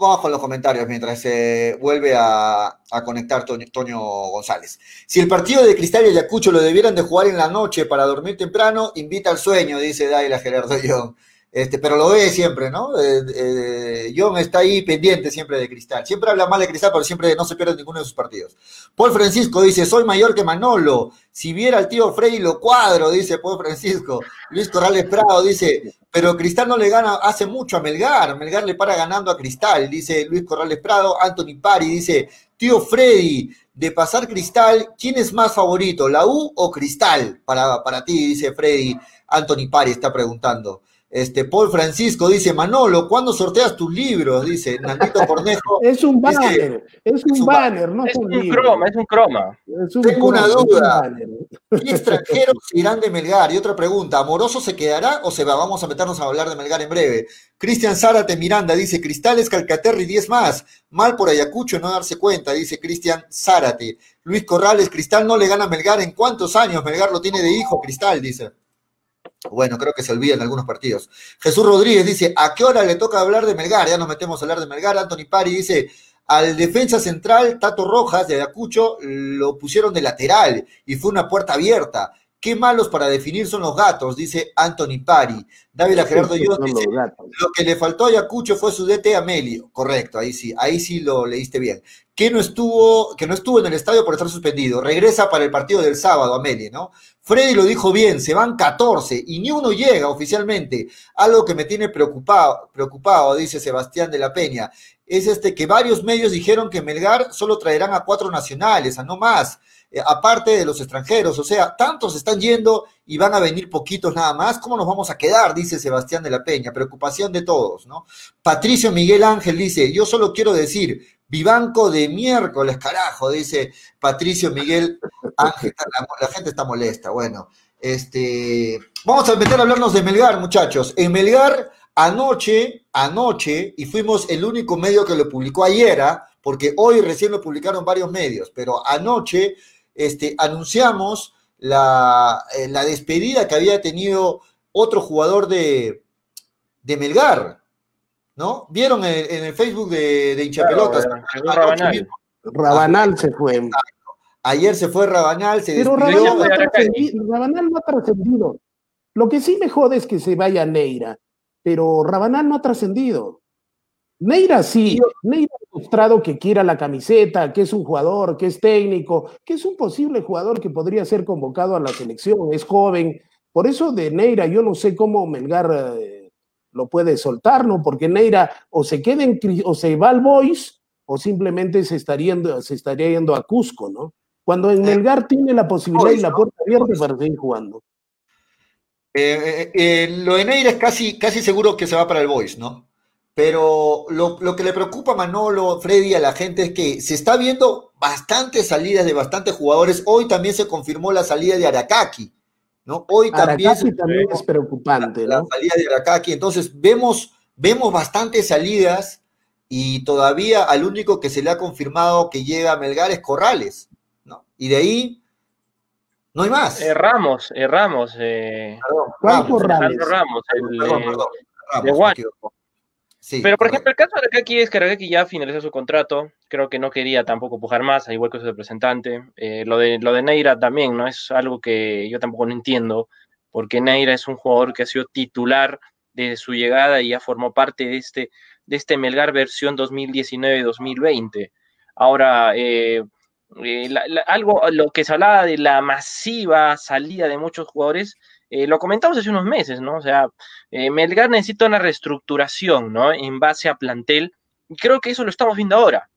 Vamos, con los comentarios mientras se vuelve a, conectar Toño, González. Si el partido de Cristal y Ayacucho lo debieran de jugar en la noche para dormir temprano, invita al sueño, dice Daila Gerardo Young. Este, pero lo ve siempre, ¿no? Eh, eh, John está ahí pendiente siempre de Cristal. Siempre habla mal de Cristal, pero siempre no se pierde ninguno de sus partidos. Paul Francisco dice, soy mayor que Manolo. Si viera al tío Frey lo cuadro, dice Paul Francisco. Luis Corrales Prado dice, pero Cristal no le gana hace mucho a Melgar. Melgar le para ganando a Cristal, dice Luis Corrales Prado. Anthony Pari dice, tío Freddy, de pasar Cristal, ¿quién es más favorito, la U o Cristal? Para, para ti, dice Freddy. Anthony Pari está preguntando. Este, Paul Francisco dice, Manolo, ¿cuándo sorteas tus libros? Dice Nandito Cornejo. es un banner, es un, banner, no es un, croma, es un croma. Tengo una duda. ¿Qué extranjeros irán de Melgar? Y otra pregunta, ¿Amoroso se quedará o se va? Vamos a meternos a hablar de Melgar en breve. Cristian Zárate Miranda dice, Cristales, Calcaterri, 10 más. Mal por Ayacucho no darse cuenta, dice Cristian Zárate. Luis Corrales, Cristal no le gana a Melgar en cuántos años? Melgar lo tiene de hijo, Cristal, dice. Bueno, creo que se olvida en algunos partidos. Jesús Rodríguez dice, ¿a qué hora le toca hablar de Melgar? Ya nos metemos a hablar de Melgar. Anthony Pari dice, al defensa central Tato Rojas de Ayacucho lo pusieron de lateral y fue una puerta abierta. Qué malos para definir son los gatos, dice Anthony Pari. David Gerardo dice, lo que le faltó a Ayacucho fue su DT Amelio. Correcto, ahí sí, ahí sí lo leíste bien. Que no estuvo, que no estuvo en el estadio por estar suspendido. Regresa para el partido del sábado, Amelio, ¿no? Freddy lo dijo bien, se van 14 y ni uno llega oficialmente. Algo que me tiene preocupado, preocupado, dice Sebastián de la Peña, es este que varios medios dijeron que Melgar solo traerán a cuatro nacionales, a no más. Eh, aparte de los extranjeros, o sea, tantos están yendo y van a venir poquitos nada más, ¿cómo nos vamos a quedar? Dice Sebastián de la Peña, preocupación de todos, ¿no? Patricio Miguel Ángel dice, yo solo quiero decir, vivanco de miércoles, carajo, dice Patricio Miguel Ángel, la, gente está molesta, bueno, este, vamos a meter a hablarnos de Melgar, muchachos, en Melgar, anoche, anoche, y fuimos el único medio que lo publicó ayer, ¿ah? porque hoy recién lo publicaron varios medios, pero anoche este, anunciamos la, eh, la, despedida que había tenido otro jugador de, de Melgar, ¿no? ¿Vieron en, el Facebook de, de Hinchapelotas? Rabanal. Rabanal se fue. Ayer se fue Rabanal, se Pero Rabanal no, Rabanal no ha trascendido. Lo que sí me jode es que se vaya Neira, pero Rabanal no ha trascendido. Neira sí, Neira ha mostrado que quiera la camiseta, que es un jugador, que es técnico, que es un posible jugador que podría ser convocado a la selección, es joven. Por eso de Neira yo no sé cómo Melgar eh, lo puede soltar, ¿no? Porque Neira o se queda en, o se va al Boys o simplemente se estaría, yendo, se estaría yendo a Cusco, ¿no? Cuando en Melgar tiene la posibilidad y la puerta abierta para seguir jugando. Eh, eh, lo de Neira es casi, casi seguro que se va para el Boys, ¿no? pero lo, lo, que le preocupa a Manolo, Freddy, a la gente es que se está viendo bastantes salidas de bastantes jugadores. Hoy también se confirmó la salida de Arakaki, ¿no? Hoy también, también es preocupante, la, ¿no? La salida de Arakaki. Entonces, vemos, vemos bastantes salidas y todavía al único que se le ha confirmado que llega a Melgar es Corrales, ¿no? Y de ahí no hay más. Erramos, erramos. Eh, ¿Cuál Corrales? Ramos, el, perdón, perdón, Ramos, de Sí, Pero, por ejemplo, el caso de Aragaki es que Aragaki ya finalizó su contrato. Creo que no quería tampoco pujar más, al igual que su representante. Eh, lo, de, lo de Neira también, ¿no? Es algo que yo tampoco no entiendo, porque Neira es un jugador que ha sido titular desde su llegada y ya formó parte de este, de este Melgar versión 2019-2020. Ahora, eh, eh, la, la, algo, lo que se hablaba de la masiva salida de muchos jugadores, eh, lo comentamos hace unos meses, ¿no? O sea, eh, Melgar necesita una reestructuración, ¿no? En base a plantel, y creo que eso lo estamos viendo ahora.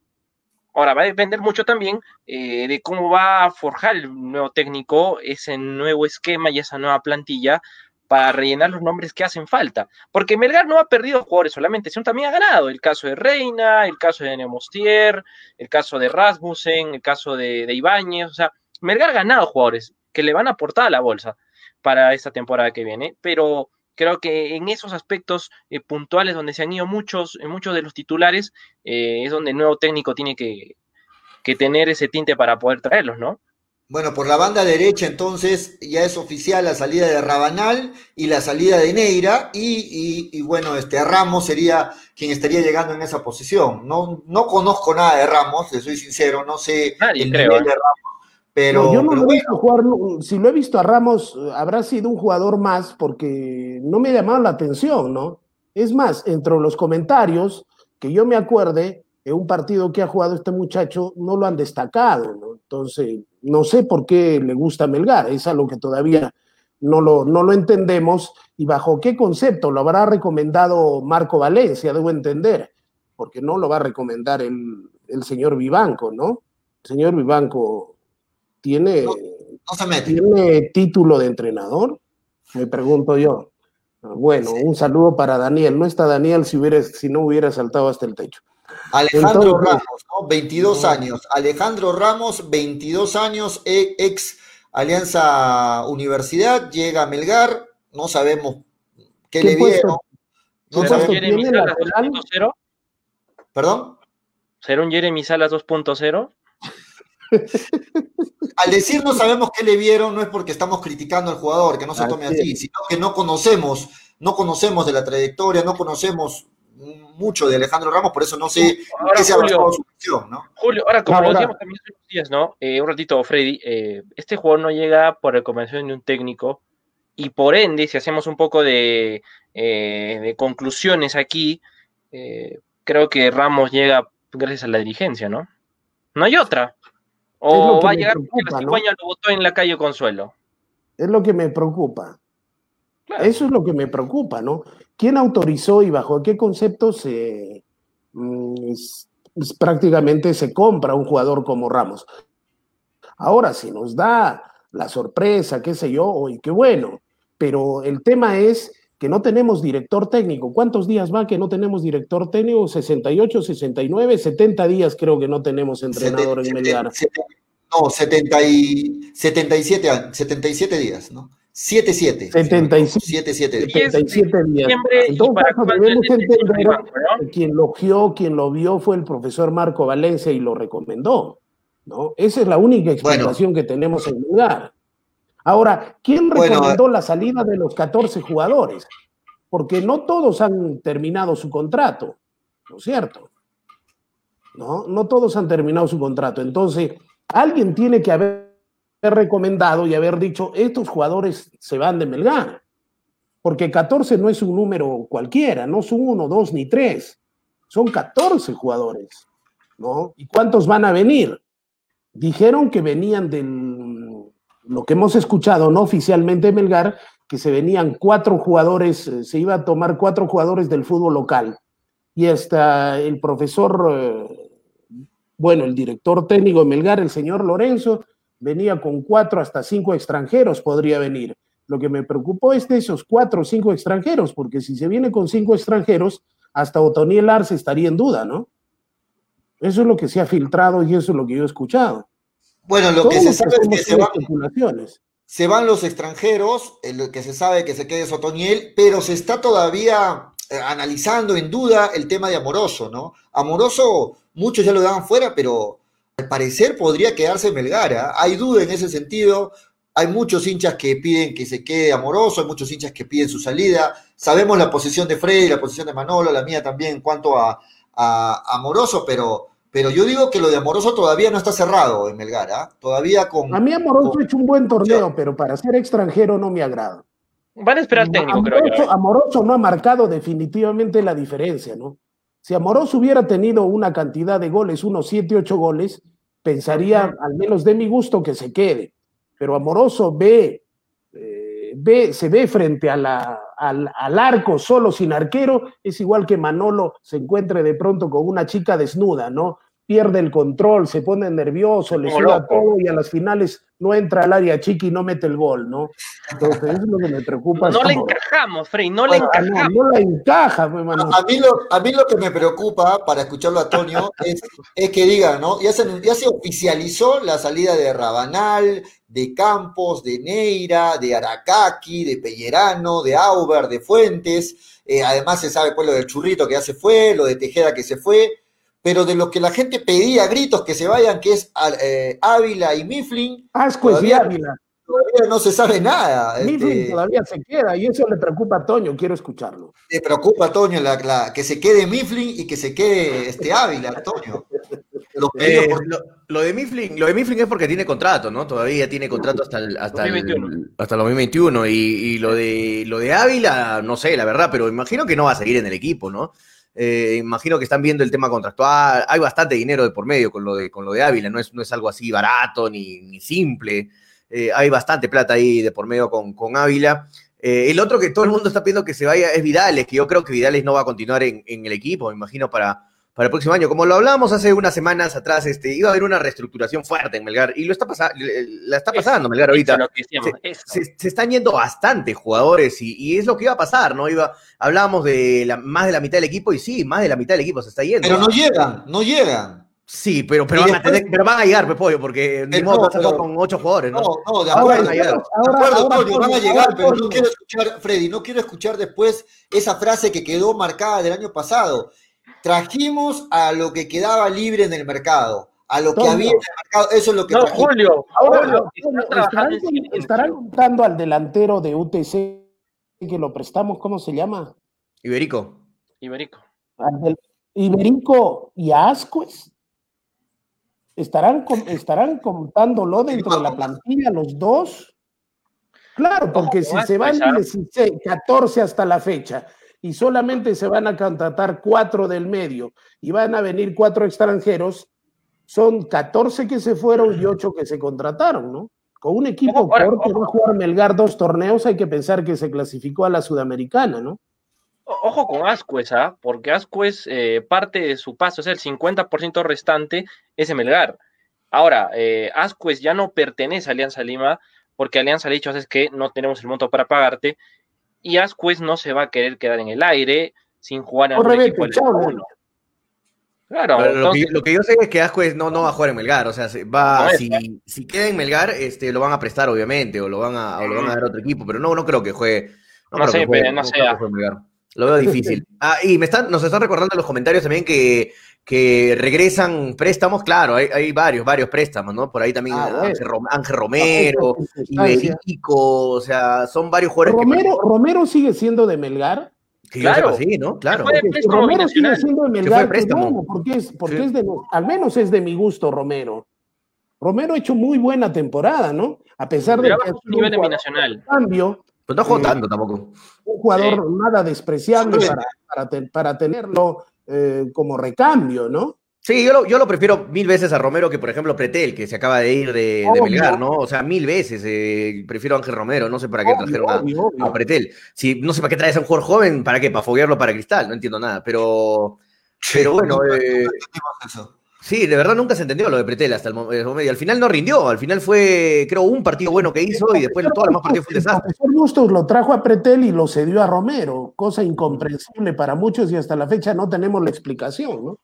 Ahora, va a depender mucho también eh, de cómo va a forjar el nuevo técnico ese nuevo esquema y esa nueva plantilla para rellenar los nombres que hacen falta. Porque Melgar no ha perdido jugadores solamente, sino también ha ganado. El caso de Reina, el caso de Nemostier, el caso de Rasmussen, el caso de, de Ibáñez. O sea, Melgar ha ganado jugadores que le van a aportar a la bolsa para esta temporada que viene, pero creo que en esos aspectos eh, puntuales donde se han ido muchos, eh, muchos de los titulares, eh, es donde el nuevo técnico tiene que, que, tener ese tinte para poder traerlos, ¿no? Bueno, por la banda derecha entonces ya es oficial la salida de Rabanal y la salida de Neira y, y, y bueno, este Ramos sería quien estaría llegando en esa posición. No, no conozco nada de Ramos, le soy sincero, no sé Nadie, el creo, nivel de Ramos pero, no, yo no pero lo he bueno. visto jugar, si lo he visto a Ramos, habrá sido un jugador más porque no me ha llamado la atención, ¿no? Es más, entre los comentarios, que yo me acuerde, en un partido que ha jugado este muchacho, no lo han destacado, ¿no? Entonces, no sé por qué le gusta Melgar, es algo que todavía no lo, no lo entendemos y bajo qué concepto lo habrá recomendado Marco Valencia, debo entender, porque no lo va a recomendar el, el señor Vivanco, ¿no? El señor Vivanco ¿Tiene, no, no se mete. ¿Tiene título de entrenador? Me pregunto yo. Bueno, sí. un saludo para Daniel. No está Daniel si, hubiera, si no hubiera saltado hasta el techo. Alejandro Entonces, Ramos, ¿no? 22 no. años. Alejandro Ramos, 22 años, ex Alianza Universidad, llega a Melgar, no sabemos qué, ¿Qué le vieron. No ¿Será un Jeremy Salas 2.0? ¿Perdón? ¿Será un Jeremy Salas 2.0? Al decir no sabemos qué le vieron, no es porque estamos criticando al jugador, que no se así tome así, es. sino que no conocemos, no conocemos de la trayectoria, no conocemos mucho de Alejandro Ramos, por eso no sé ahora, qué se ha Julio, su gestión, ¿no? Julio, ahora, como lo decíamos también hace unos días, ¿no? Eh, un ratito, Freddy, eh, este jugador no llega por recomendación de un técnico, y por ende, si hacemos un poco de, eh, de conclusiones aquí, eh, creo que Ramos llega gracias a la dirigencia, ¿no? No hay otra. O va a llegar preocupa, porque la cigüeña ¿no? lo votó en la calle Consuelo. Es lo que me preocupa. Claro. Eso es lo que me preocupa, ¿no? ¿Quién autorizó y bajo qué concepto se mm, es, es, prácticamente se compra un jugador como Ramos? Ahora, si nos da la sorpresa, qué sé yo, y qué bueno, pero el tema es que no tenemos director técnico. ¿Cuántos días va que no tenemos director técnico? 68, 69, 70 días creo que no tenemos entrenador 70, en Melgar. No, 70 y, 77, 77 días, ¿no? 7-7. 77, 7, 77 días. Entonces, debemos entender que quien lo vio, quien lo vio fue el profesor Marco Valencia y lo recomendó. ¿no? Esa es la única explicación bueno. que tenemos en lugar. Ahora, ¿quién recomendó bueno, la salida de los 14 jugadores? Porque no todos han terminado su contrato, ¿no es cierto? No, no todos han terminado su contrato. Entonces, alguien tiene que haber recomendado y haber dicho, estos jugadores se van de Melgar. Porque 14 no es un número cualquiera, no son uno, dos ni tres. Son 14 jugadores, ¿no? ¿Y cuántos van a venir? Dijeron que venían del, lo que hemos escuchado, no oficialmente Melgar, que se venían cuatro jugadores, eh, se iba a tomar cuatro jugadores del fútbol local. Y hasta el profesor, eh, bueno, el director técnico de Melgar, el señor Lorenzo, venía con cuatro hasta cinco extranjeros, podría venir. Lo que me preocupó es de esos cuatro o cinco extranjeros, porque si se viene con cinco extranjeros, hasta Otoniel Arce estaría en duda, ¿no? Eso es lo que se ha filtrado y eso es lo que yo he escuchado. Bueno, lo que se sabe es que se van, se van, los extranjeros, lo que se sabe que se quede Otoniel, pero se está todavía eh, analizando en duda el tema de Amoroso, ¿no? Amoroso, muchos ya lo daban fuera, pero al parecer podría quedarse Melgara. Hay duda en ese sentido. Hay muchos hinchas que piden que se quede Amoroso, hay muchos hinchas que piden su salida. Sabemos la posición de Freddy, la posición de Manolo, la mía también en cuanto a, Amoroso, pero, pero yo digo que lo de Amoroso todavía no está cerrado en Melgara. Todavía con. A mí Amoroso ha hecho un buen torneo, pero para ser extranjero no me agrada. Van a esperar técnico, creo yo. ¿eh? Amoroso no ha marcado definitivamente la diferencia, ¿no? Si Amoroso hubiera tenido una cantidad de goles, unos 7, 8 goles, pensaría, al menos de mi gusto, que se quede. Pero Amoroso ve, eh, ve se ve frente a la, al, al, arco solo sin arquero, es igual que Manolo se encuentre de pronto con una chica desnuda, ¿no? Pierde el control, se pone nervioso, le suda todo y a las finales no entra al área chiqui y no mete el gol, ¿no? Entonces, eso es lo que me preocupa. No le encajamos, Frey, no le encajamos. No, la encaja, pues, A, mí lo, a mí lo que me preocupa, para escucharlo a Toño, es, es que diga, ¿no? Ya se, ya se oficializó la salida de Rabanal, de Campos, de Neira, de Aracaki, de Pellerano, de Auber, de Fuentes. Eh, además se sabe pues lo del Churrito que ya se fue, lo de Tejeda que se fue pero de lo que la gente pedía gritos que se vayan, que es eh, Ávila y Mifflin. Asco y Ávila. Todavía no se sabe nada. Mifflin este todavía se queda y eso le preocupa a Toño, quiero escucharlo. Le preocupa a Toño que se quede Mifflin y que se quede este Ávila, Toño. Eh, lo, de Mifflin, lo de Mifflin es porque tiene contrato, ¿no? Todavía tiene contrato hasta el, hasta 2021. El, hasta 2021 y, y, lo de lo de Ávila, no sé, la verdad, pero imagino que no va a seguir en el equipo, ¿no? Eh, imagino que están viendo el tema contractual. Hay bastante dinero de por medio con lo de, con lo de Ávila, no es, no es algo así barato ni, simple. Eh, hay bastante plata ahí de por medio con, con Ávila. Eh, el otro que todo el mundo está pidiendo que se vaya es Vidales, que yo creo que Vidales no va a continuar en, en el equipo, me imagino, para, para el próximo año. Como lo hablábamos hace unas semanas atrás, este, iba a haber una reestructuración fuerte en Melgar y lo está pasando, la está pasando Melgar ahorita. Se, se, están yendo bastantes jugadores y, es lo que iba a pasar, ¿no? Iba, hablábamos de la, más de la mitad del equipo y sí, más de la mitad del equipo se está yendo. Pero no llegan, no llegan. Sí, pero, pero, van, a tener, pero van a llegar, Pepollo, porque ni modo pero, con ocho jugadores, ¿no? No, no, de acuerdo, van a llegar. van a llegar, pero no quiero escuchar, Freddy, no quiero escuchar después esa frase que quedó marcada del año pasado trajimos a lo que quedaba libre en el mercado, a lo que había en el mercado, eso es lo que no, Julio, ahora estarán, contando al delantero de UTC que lo prestamos, ¿cómo se llama? Iberico. Iberico. Iberico y Ascuez. ¿Estarán, estarán contándolo dentro de la plantilla los dos? Claro, porque si se van 16, 14 hasta la fecha y solamente se van a contratar cuatro del medio y van a venir cuatro extranjeros, son 14 que se fueron y ocho que se contrataron, ¿no? Con un equipo corto va a jugar Melgar dos torneos, hay que pensar que se clasificó a la Sudamericana, ¿no? Ojo con Ascuez, ¿ah? porque Ascuez eh, parte de su paso, es el 50% restante, es de Melgar. Ahora, eh, Ascuez ya no pertenece a Alianza Lima, porque Alianza le ha dicho, es que no tenemos el monto para pagarte, y Asquez no se va a querer quedar en el aire sin jugar en el equipo Claro, lo, que, yo sé es que Asquez no, no va a jugar en Melgar, o sea, va, si, si, queda en Melgar, este, lo van a prestar, obviamente, o lo van a, o lo van a dar a otro equipo, pero no, no creo que juegue. No, sé, pero no, sé. Lo veo difícil. Ah, y me están, nos están recordando en los comentarios también que, que regresan préstamos, claro, hay, hay varios, varios préstamos, ¿no? Por ahí también ah, Ángel, Romero, Iberico, o sea, son varios jugadores. Romero, Romero sigue siendo de Melgar. claro, sí, ¿no? Claro. Romero sigue siendo de Melgar. porque es, porque es de, al menos es de mi gusto Romero. Romero ha hecho muy buena temporada, ¿no? A pesar de que es un nivel de cambio, pues no juego eh, tanto tampoco. Un jugador nada despreciable para, para, tenerlo eh, como recambio, ¿no? Sí, yo lo, yo lo, prefiero mil veces a Romero que, por ejemplo, Pretel, que se acaba de ir de, de Melgar, ¿no? O sea, mil veces eh, prefiero a Ángel Romero, no sé para qué trajeron a, Pretel. Si, no sé para qué traes a un jugador joven, ¿para qué? ¿Para foguearlo para Cristal? No entiendo nada, pero, pero bueno. Sí, de verdad nunca se entendió lo de Pretel hasta el momento. Y al final no rindió. Al final fue, creo, un partido bueno que hizo y después todos los demás partidos fue un desastre. El profesor Bustos lo trajo a Pretel y lo cedió a Romero. Cosa incomprensible para muchos y hasta la fecha no tenemos la explicación, ¿no?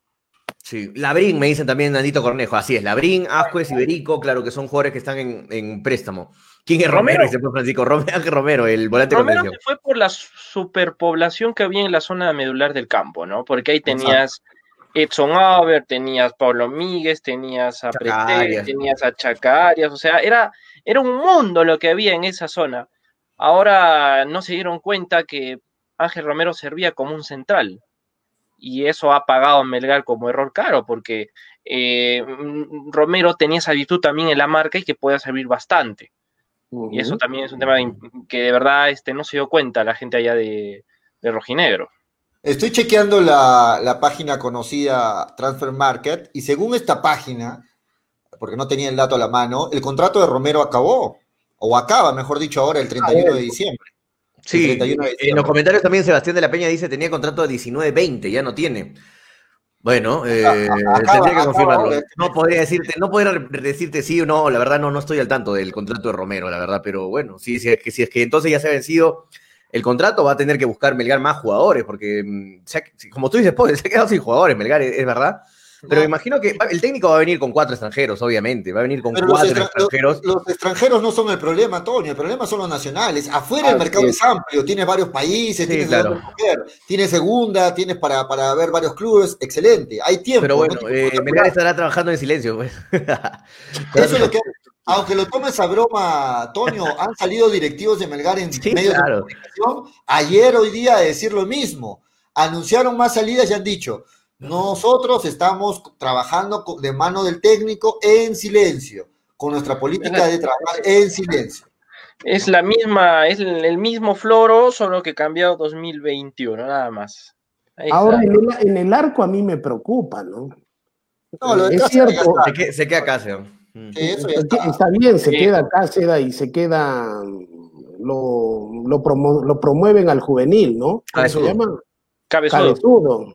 Sí, Labrín, me dicen también Nandito Cornejo. Así es, Labrín, Ascuez, Iberico, claro que son jugadores que están en, préstamo. ¿Quién es Romero? Dice Francisco. Romero, Romero, el volante Romero fue por la superpoblación que había en la zona medular del campo, ¿no? Porque ahí tenías. Edson Auber, tenías Pablo Míguez, tenías a Pretel, tenías a Chacarias, o sea, era, era un mundo lo que había en esa zona. Ahora no se dieron cuenta que Ángel Romero servía como un central. Y eso ha pagado a Melgar como error caro, porque eh, Romero tenía esa virtud también en la marca y que puede servir bastante. Y eso también es un tema que de verdad este, no se dio cuenta la gente allá de, de Rojinegro. Estoy chequeando la, página conocida Transfer Market y según esta página, porque no tenía el dato a la mano, el contrato de Romero acabó, o acaba, mejor dicho, ahora el 31 de diciembre. Sí, en los comentarios también Sebastián de la Peña dice tenía contrato de 19-20, ya no tiene. Bueno, eh, tendría que confirmarlo. No podría decirte, no podría decirte sí o no, la verdad no, no estoy al tanto del contrato de Romero, la verdad, pero bueno, sí, sí, es que, si es que entonces ya se ha vencido el contrato va a tener que buscar Melgar más jugadores, porque mm, como tú dices, se ha quedado sin jugadores, Melgar, es, verdad. Pero me imagino que el técnico va a venir con cuatro extranjeros, obviamente. Va a venir con cuatro extranjeros. Los, extranjeros no son el problema, Antonio. El problema son los nacionales. Afuera el mercado es. amplio. Tienes varios países, tienes, tienes segunda, tienes para, para ver varios clubes. Excelente. Hay tiempo. Pero bueno, eh, Melgar estará trabajando en silencio. Pues. Eso es lo que aunque lo tomes a broma, Toño, han salido directivos de Melgar en medios de comunicación ayer, hoy día, a decir lo mismo. Anunciaron más salidas y han dicho, nosotros estamos trabajando de mano del técnico en silencio, con nuestra política de trabajar en silencio. Es la misma, es el mismo floro, solo que cambiado 2021, nada más. Ahora en el, arco a mí me preocupa, ¿no? No, lo de es cierto. Se, queda, se queda acá, señor. Está. bien, se queda Cáceda y se queda, lo, lo, promueven al juvenil, ¿no? ¿Cómo se llama? Cabezudo.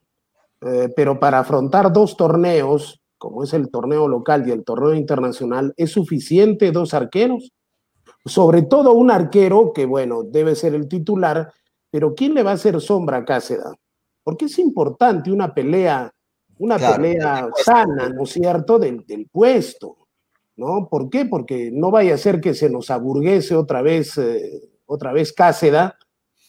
Eh, pero para afrontar dos torneos, como es el torneo local y el torneo internacional, ¿es suficiente dos arqueros? Sobre todo un arquero que, bueno, debe ser el titular, pero ¿quién le va a hacer sombra a Cáceda? Porque es importante una pelea, una pelea sana, ¿no es cierto?, del, del puesto. ¿No? ¿Por qué? Porque no vaya a ser que se nos aburguese otra vez, eh, otra vez Cáceda,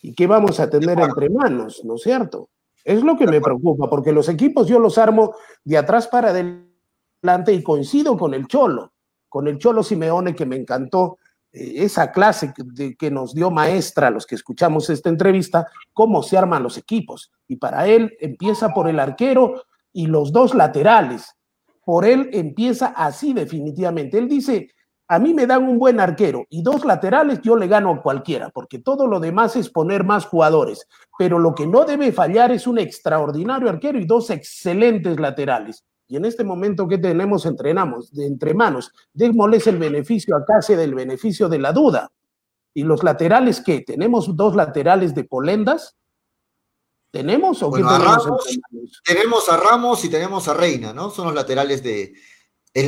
y que vamos a tener entre manos, ¿no es cierto? Es lo que me preocupa, porque los equipos yo los armo de atrás para adelante y coincido con el Cholo, con el Cholo Simeone que me encantó eh, esa clase que, que nos dio maestra a los que escuchamos esta entrevista, cómo se arman los equipos. Y para él empieza por el arquero y los dos laterales por él empieza así definitivamente. Él dice, a mí me dan un buen arquero y dos laterales, yo le gano a cualquiera, porque todo lo demás es poner más jugadores. Pero lo que no debe fallar es un extraordinario arquero y dos excelentes laterales. Y en este momento que tenemos entrenamos de entre manos, démosles el beneficio a casi del beneficio de la duda. Y los laterales que tenemos dos laterales de polendas, ¿Tenemos o qué tenemos? a Ramos y tenemos a Reina, ¿no? Son los laterales de.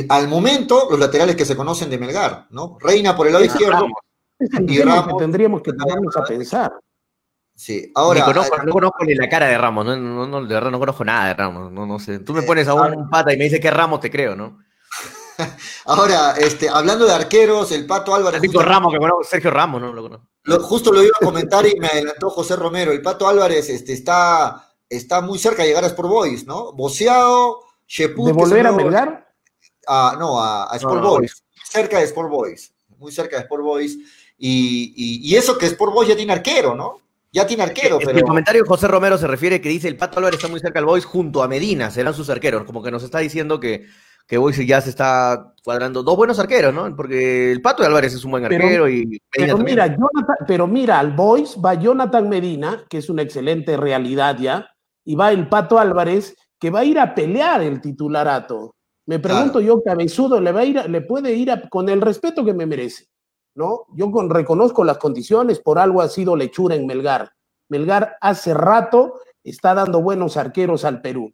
al momento, los laterales que se conocen de Melgar, ¿no? Reina por el lado izquierdo. y Ramos. Que tendríamos que ponernos a pensar. Sí, ahora. Conozco, no conozco ni la cara de Ramos, no, no, de verdad no conozco nada de Ramos, no, no sé. Tú me pones a un pata y me dices que Ramos, te creo, ¿no? Ahora, este, hablando de arqueros, el Pato Álvarez. Ramos, que conozco, Sergio Ramos, no lo conozco justo lo iba a comentar y me adelantó José Romero. El Pato Álvarez este, está, está muy cerca de llegar a Sport Boys, ¿no? Boceado, Sheput. ¿De volver a Melgar? Ah, no, a, Sport Boys. Cerca de Sport Boys. Muy cerca de Sport Boys. Y, eso que Sport Boys ya tiene arquero, ¿no? Ya tiene arquero, pero... El comentario de José Romero se refiere que dice el Pato Álvarez está muy cerca del Boys junto a Medina, serán sus arqueros, como que nos está diciendo que que Boys ya se está cuadrando dos buenos arqueros, ¿no? Porque el Pato de Álvarez es un buen arquero y pero mira, pero mira, al Boys va Jonathan Medina, que es una excelente realidad ya, y va el Pato Álvarez, que va a ir a pelear el titularato. Me pregunto yo, Cabezudo, ¿le va a ir, le puede ir con el respeto que me merece? ¿No? Yo con, reconozco las condiciones, por algo ha sido lechura en Melgar. Melgar hace rato está dando buenos arqueros al Perú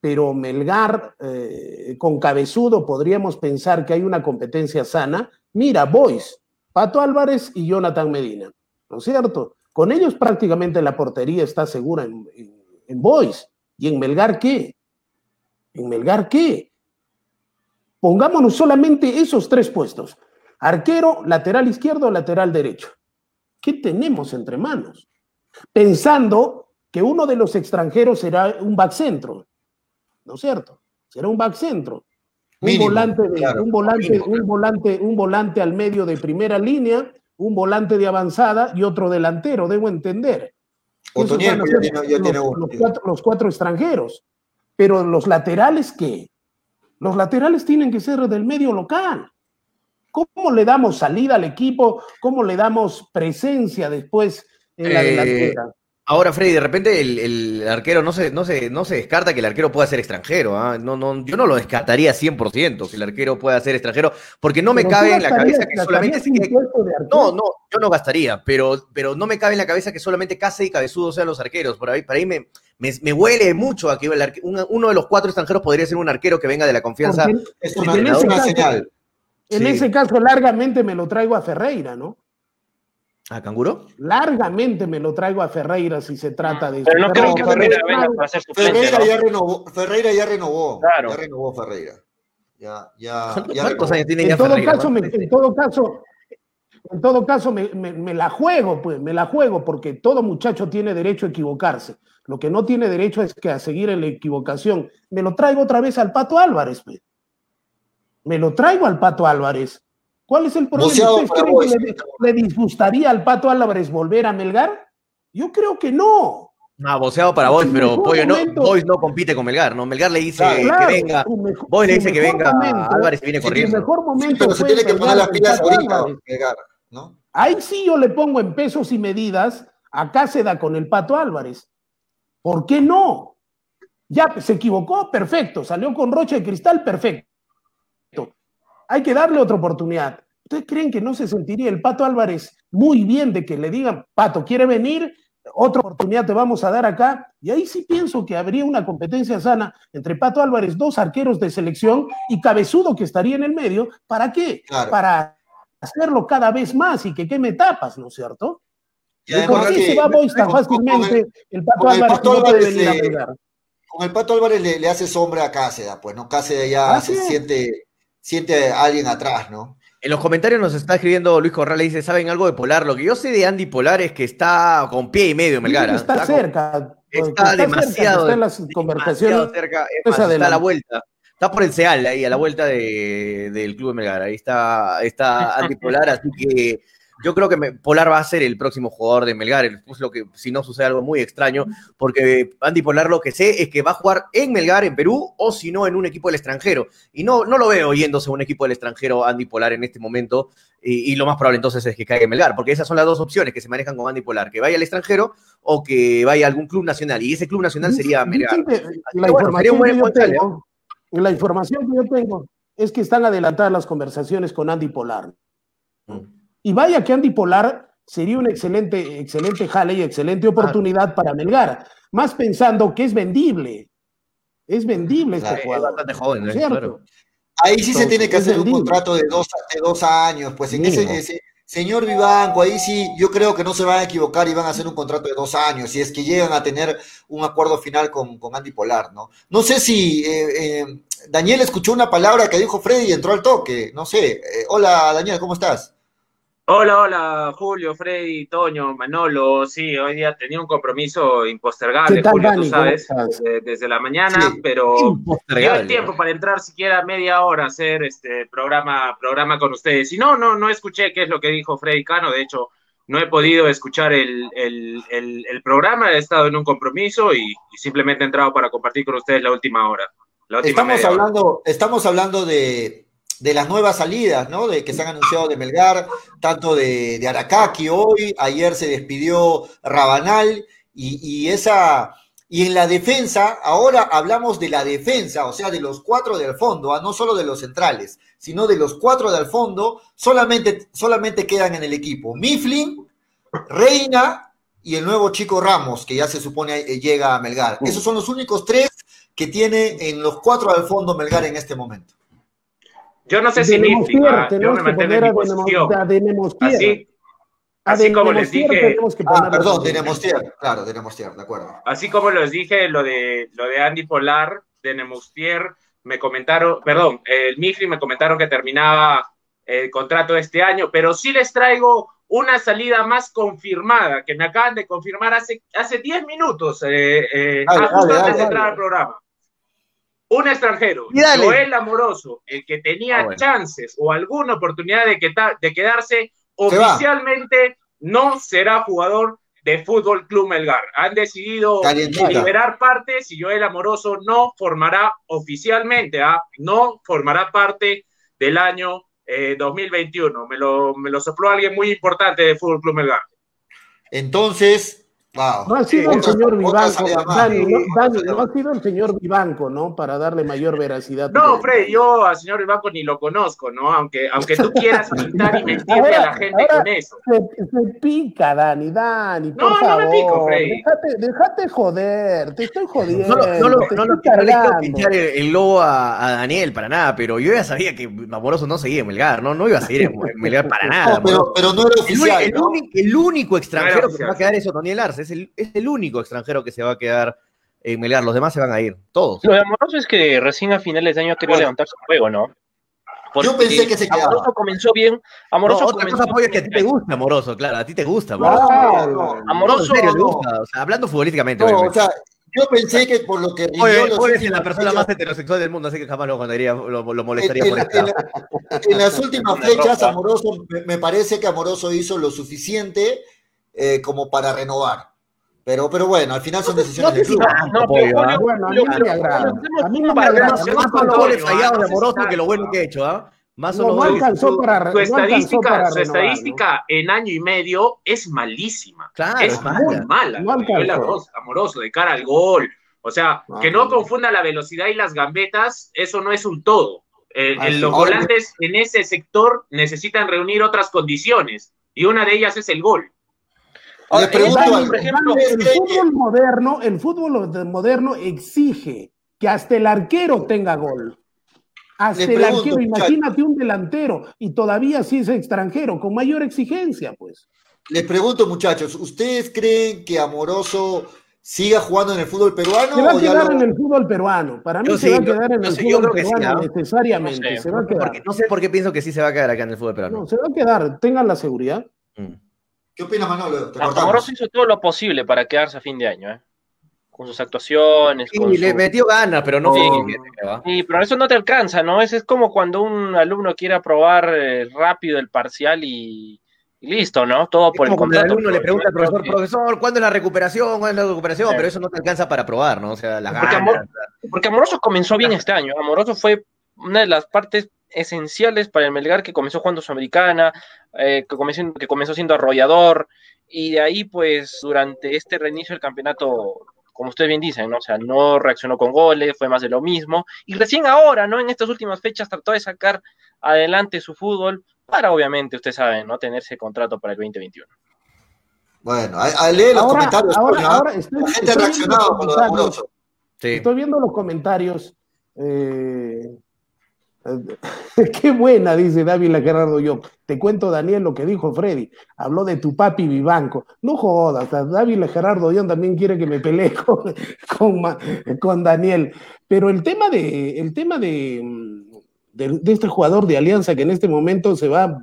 pero Melgar eh, con Cabezudo podríamos pensar que hay una competencia sana. Mira, Boys, Pato Álvarez y Jonathan Medina, ¿no es cierto? Con ellos prácticamente la portería está segura en, en, Boys. ¿Y en Melgar qué? ¿En Melgar qué? Pongámonos solamente esos tres puestos. Arquero, lateral izquierdo, lateral derecho. ¿Qué tenemos entre manos? Pensando que uno de los extranjeros será un back centro. ¿No es cierto? Será un back centro. Un, volante un, volante, un, volante, un volante al medio de primera línea, un volante de avanzada y otro delantero, debo entender. los, cuatro, extranjeros. Pero los laterales, ¿qué? Los laterales tienen que ser del medio local. ¿Cómo le damos salida al equipo? ¿Cómo le damos presencia después en la eh, delantera? Ahora, Freddy, de repente el, arquero no se, no, se, no se descarta que el arquero pueda ser extranjero. ¿ah? No, no, yo no lo descartaría 100% que el arquero pueda ser extranjero, porque no me cabe en la cabeza que solamente. no, no, yo no gastaría, pero, pero no me cabe en la cabeza que solamente Case y Cabezudo sean los arqueros. Por ahí, para ahí me, me, huele mucho a que uno de los cuatro extranjeros podría ser un arquero que venga de la confianza. Es una, señal. En ese caso, largamente me lo traigo a Ferreira, ¿no? ¿A Canguro? Largamente me lo traigo a Ferreira si se trata de Pero no creo que Ferreira venga para hacer su Ferreira, ya renovó, Ferreira ya renovó. Claro. Ya renovó Ferreira. Ya, ya, ya ¿Cuántos años tiene en todo Caso, en todo caso, en todo caso, me, me, la juego, pues, me la juego, porque todo muchacho tiene derecho a equivocarse. Lo que no tiene derecho es que a seguir en la equivocación. Me lo traigo otra vez al Pato Álvarez, pues. Me lo traigo al Pato Álvarez. ¿Cuál es el problema? ¿Ustedes le, disgustaría al Pato Álvarez volver a Melgar? Yo creo que no. No, boceado para vos, pero Pollo, no, Boys no compite con Melgar, ¿no? Melgar le dice que venga, Boys le dice que venga, Álvarez viene corriendo. Su mejor momento pero se tiene que poner las pilas ahorita, Melgar, ¿no? Ahí sí yo le pongo en pesos y medidas acá se da con el Pato Álvarez. ¿Por qué no? Ya se equivocó, perfecto. Salió con Rocha de Cristal, perfecto. Hay que darle otra oportunidad. ¿Ustedes creen que no se sentiría el Pato Álvarez muy bien de que le digan, Pato, ¿quiere venir? Otra oportunidad te vamos a dar acá. Y ahí sí pienso que habría una competencia sana entre Pato Álvarez, dos arqueros de selección y Cabezudo que estaría en el medio. ¿Para qué? Para hacerlo cada vez más y que queme tapas, ¿no es cierto? ¿Por qué se va Boys tan fácilmente? El Pato Álvarez no puede venir a Con el Pato Álvarez le, hace sombra a Cáceres, pues, ¿no? Cáceres ya se siente siente a alguien atrás, ¿no? En los comentarios nos está escribiendo Luis Corral, dice, ¿saben algo de Polar? Lo que yo sé de Andy Polar es que está con pie y medio, Melgara. Está, cerca. está, demasiado, está en las conversaciones. cerca. está a la vuelta. Está por el Seal, ahí, a la vuelta del Club de Melgar. Ahí está, está Andy Polar, así que yo creo que Polar va a ser el próximo jugador de Melgar, pues lo que si no sucede algo muy extraño, porque Andy Polar lo que sé es que va a jugar en Melgar, en Perú, o si no, en un equipo del extranjero. Y no, no lo veo yéndose a un equipo del extranjero Andy Polar en este momento, y, lo más probable entonces es que caiga en Melgar, porque esas son las dos opciones que se manejan con Andy Polar, que vaya al extranjero o que vaya a algún club nacional, y ese club nacional sería Melgar. La, información, que yo tengo, la información que yo tengo es que están adelantadas las conversaciones con Andy Polar. Mm. Y vaya que Andy Polar sería una excelente, excelente jale y excelente oportunidad para Melgar, más pensando que es vendible. Es vendible este jugador. bastante joven, ¿eh? ¿cierto? Ahí sí se tiene que hacer un contrato de dos, de dos años, pues en ese, señor Vivanco, ahí sí yo creo que no se van a equivocar y van a hacer un contrato de dos años, si es que llegan a tener un acuerdo final con, con Andy Polar, ¿no? No sé si eh, eh, Daniel escuchó una palabra que dijo Freddy y entró al toque, no sé. hola Daniel, ¿cómo estás? Hola, hola, Julio, Freddy, Toño, Manolo. Sí, hoy día tenía un compromiso impostergable, Julio, tú sabes, desde, la mañana, pero dio el tiempo para entrar siquiera media hora a hacer este programa, programa con ustedes. Y no, no, no escuché qué es lo que dijo Freddy Cano, de hecho, no he podido escuchar el, programa, he estado en un compromiso y, simplemente he entrado para compartir con ustedes la última hora. estamos, hablando, estamos hablando de de las nuevas salidas, ¿no? De que se han anunciado de Melgar, tanto de, de Aracaki hoy, ayer se despidió Rabanal y, esa y en la defensa, ahora hablamos de la defensa, o sea, de los cuatro del fondo, ¿ah? no solo de los centrales, sino de los cuatro del fondo, solamente, solamente quedan en el equipo Mifflin, Reina y el nuevo chico Ramos, que ya se supone eh, llega a Melgar. Esos son los únicos tres que tiene en los cuatro al fondo Melgar en este momento. Yo no sé si significa, yo me mantengo en mi posición. Así, así como les dije. Ah, perdón, de Nemostier, claro, de Nemostier, de acuerdo. Así como les dije lo de, lo de Andy Polar, de Nemostier, me comentaron, perdón, el Mifri me comentaron que terminaba el contrato este año, pero sí les traigo una salida más confirmada, que me acaban de confirmar hace, hace 10 minutos, eh, eh, antes de entrar al programa. Un extranjero, Joel Amoroso, el que tenía ah, chances o alguna oportunidad de, de quedarse, oficialmente no será jugador de Fútbol Club Melgar. Han decidido liberar partes y Joel Amoroso no formará oficialmente, ¿ah? no formará parte del año 2021. Eh, me lo, me lo sopló alguien muy importante de Fútbol Club Melgar. Entonces, no ha sido el señor Vivanco, Dani, no, ha sido el señor Vivanco, ¿no? Para darle mayor veracidad. No, Freddy, yo al señor Vivanco ni lo conozco, ¿no? Aunque, aunque tú quieras pintar y mentirle a la gente con eso. Se, pica, Dani, Dani, por no, favor. No me pico, Freddy. Déjate, déjate joder, te estoy jodiendo. No, no, no, no, no, quiero pinchar el, lobo a, a, Daniel para nada, pero yo ya sabía que Amoroso no seguía en Melgar, ¿no? No iba a seguir en Melgar para nada. pero, pero, no era oficial. El, el, único extranjero que va a quedar es Otoniel Arce es el, es el único extranjero que se va a quedar en Melgar. Los demás se van a ir, todos. Lo de Amoroso es que recién a finales de año quería levantar su juego, ¿no? yo pensé que se quedaba. Amoroso comenzó bien. Amoroso otra cosa es que a ti te gusta Amoroso, claro, a ti te gusta. Amoroso, Amoroso en serio, gusta, o sea, hablando futbolísticamente. o sea, yo pensé que por lo que Oye, es la persona más heterosexual del mundo, así que jamás lo, lo, molestaría en, en, las últimas fechas, Amoroso, me, parece que Amoroso hizo lo suficiente eh, como para renovar. Pero, pero bueno, al final son decisiones del club. No, bueno, a mí no me agrada. A mí no me agrada. Más son los goles fallados de Amoroso que lo bueno que he hecho, ¿ah? Más no, no alcanzó para, su estadística, su estadística en año y medio es malísima. Claro, es, muy mala. No amoroso, de cara al gol. O sea, que no confunda la velocidad y las gambetas, eso no es un todo. Eh, los volantes en ese sector necesitan reunir otras condiciones y una de ellas es el gol el fútbol moderno, el fútbol moderno exige que hasta el arquero tenga gol. Hasta el arquero, imagínate un delantero y todavía si es extranjero, con mayor exigencia, pues. Les pregunto, muchachos, ¿ustedes creen que Amoroso siga jugando en el fútbol peruano? Se va a quedar en el fútbol peruano. Para mí se va a quedar en el fútbol peruano necesariamente. No sé, se va a quedar. no sé por qué pienso que sí se va a quedar acá en el fútbol peruano. No, se va a quedar, tengan la seguridad. Mm. ¿Qué opinas, Manolo? Amoroso hizo todo lo posible para quedarse a fin de año, ¿eh? Con sus actuaciones. Sí, le metió ganas, pero no. Sí, pero eso no te alcanza, ¿no? Es, es como cuando un alumno quiere aprobar eh, rápido el parcial y, listo, ¿no? Todo por el contrato. El alumno le pregunta al profesor, profesor, ¿cuándo es la recuperación? ¿Cuándo es la recuperación? Pero eso no te alcanza para aprobar, ¿no? O sea, la porque, porque Amoroso comenzó bien este año. Amoroso fue una de las partes esenciales para el Melgar que comenzó jugando Sudamericana, eh, que, comenzó, que comenzó siendo arrollador, y de ahí, pues, durante este reinicio del campeonato, como ustedes bien dicen, ¿no? O sea, no reaccionó con goles, fue más de lo mismo, y recién ahora, ¿no? En estas últimas fechas trató de sacar adelante su fútbol para, obviamente, ustedes saben, ¿no? Tenerse contrato para el 2021. Bueno, a, leer los comentarios. Ahora, estoy, la gente ha reaccionado con lo de Estoy viendo los comentarios. Eh, Qué buena, dice Dávila Gerardo yo. Te cuento, Daniel, lo que dijo Freddy. Habló de tu papi Vivanco. No jodas, Dávila Gerardo Dion también quiere que me pelee con, con, Daniel. Pero el tema de, el tema de, de, este jugador de Alianza que en este momento se va,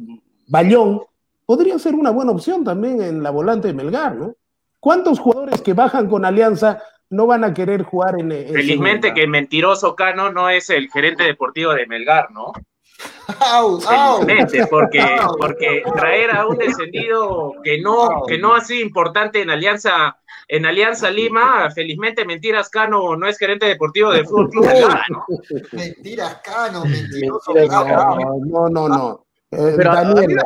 Bayón, podría ser una buena opción también en la volante de Melgar, ¿no? ¿Cuántos jugadores que bajan con Alianza no van a querer jugar en. Felizmente que el mentiroso Cano no es el gerente deportivo de Melgar, ¿no? Felizmente, porque, porque traer a un descendido que no, que no ha sido importante en Alianza, en Alianza Lima, felizmente Mentiras Cano no es gerente deportivo del Fútbol Club. Mentiras Cano, mentiroso. No, no, no. Daniel,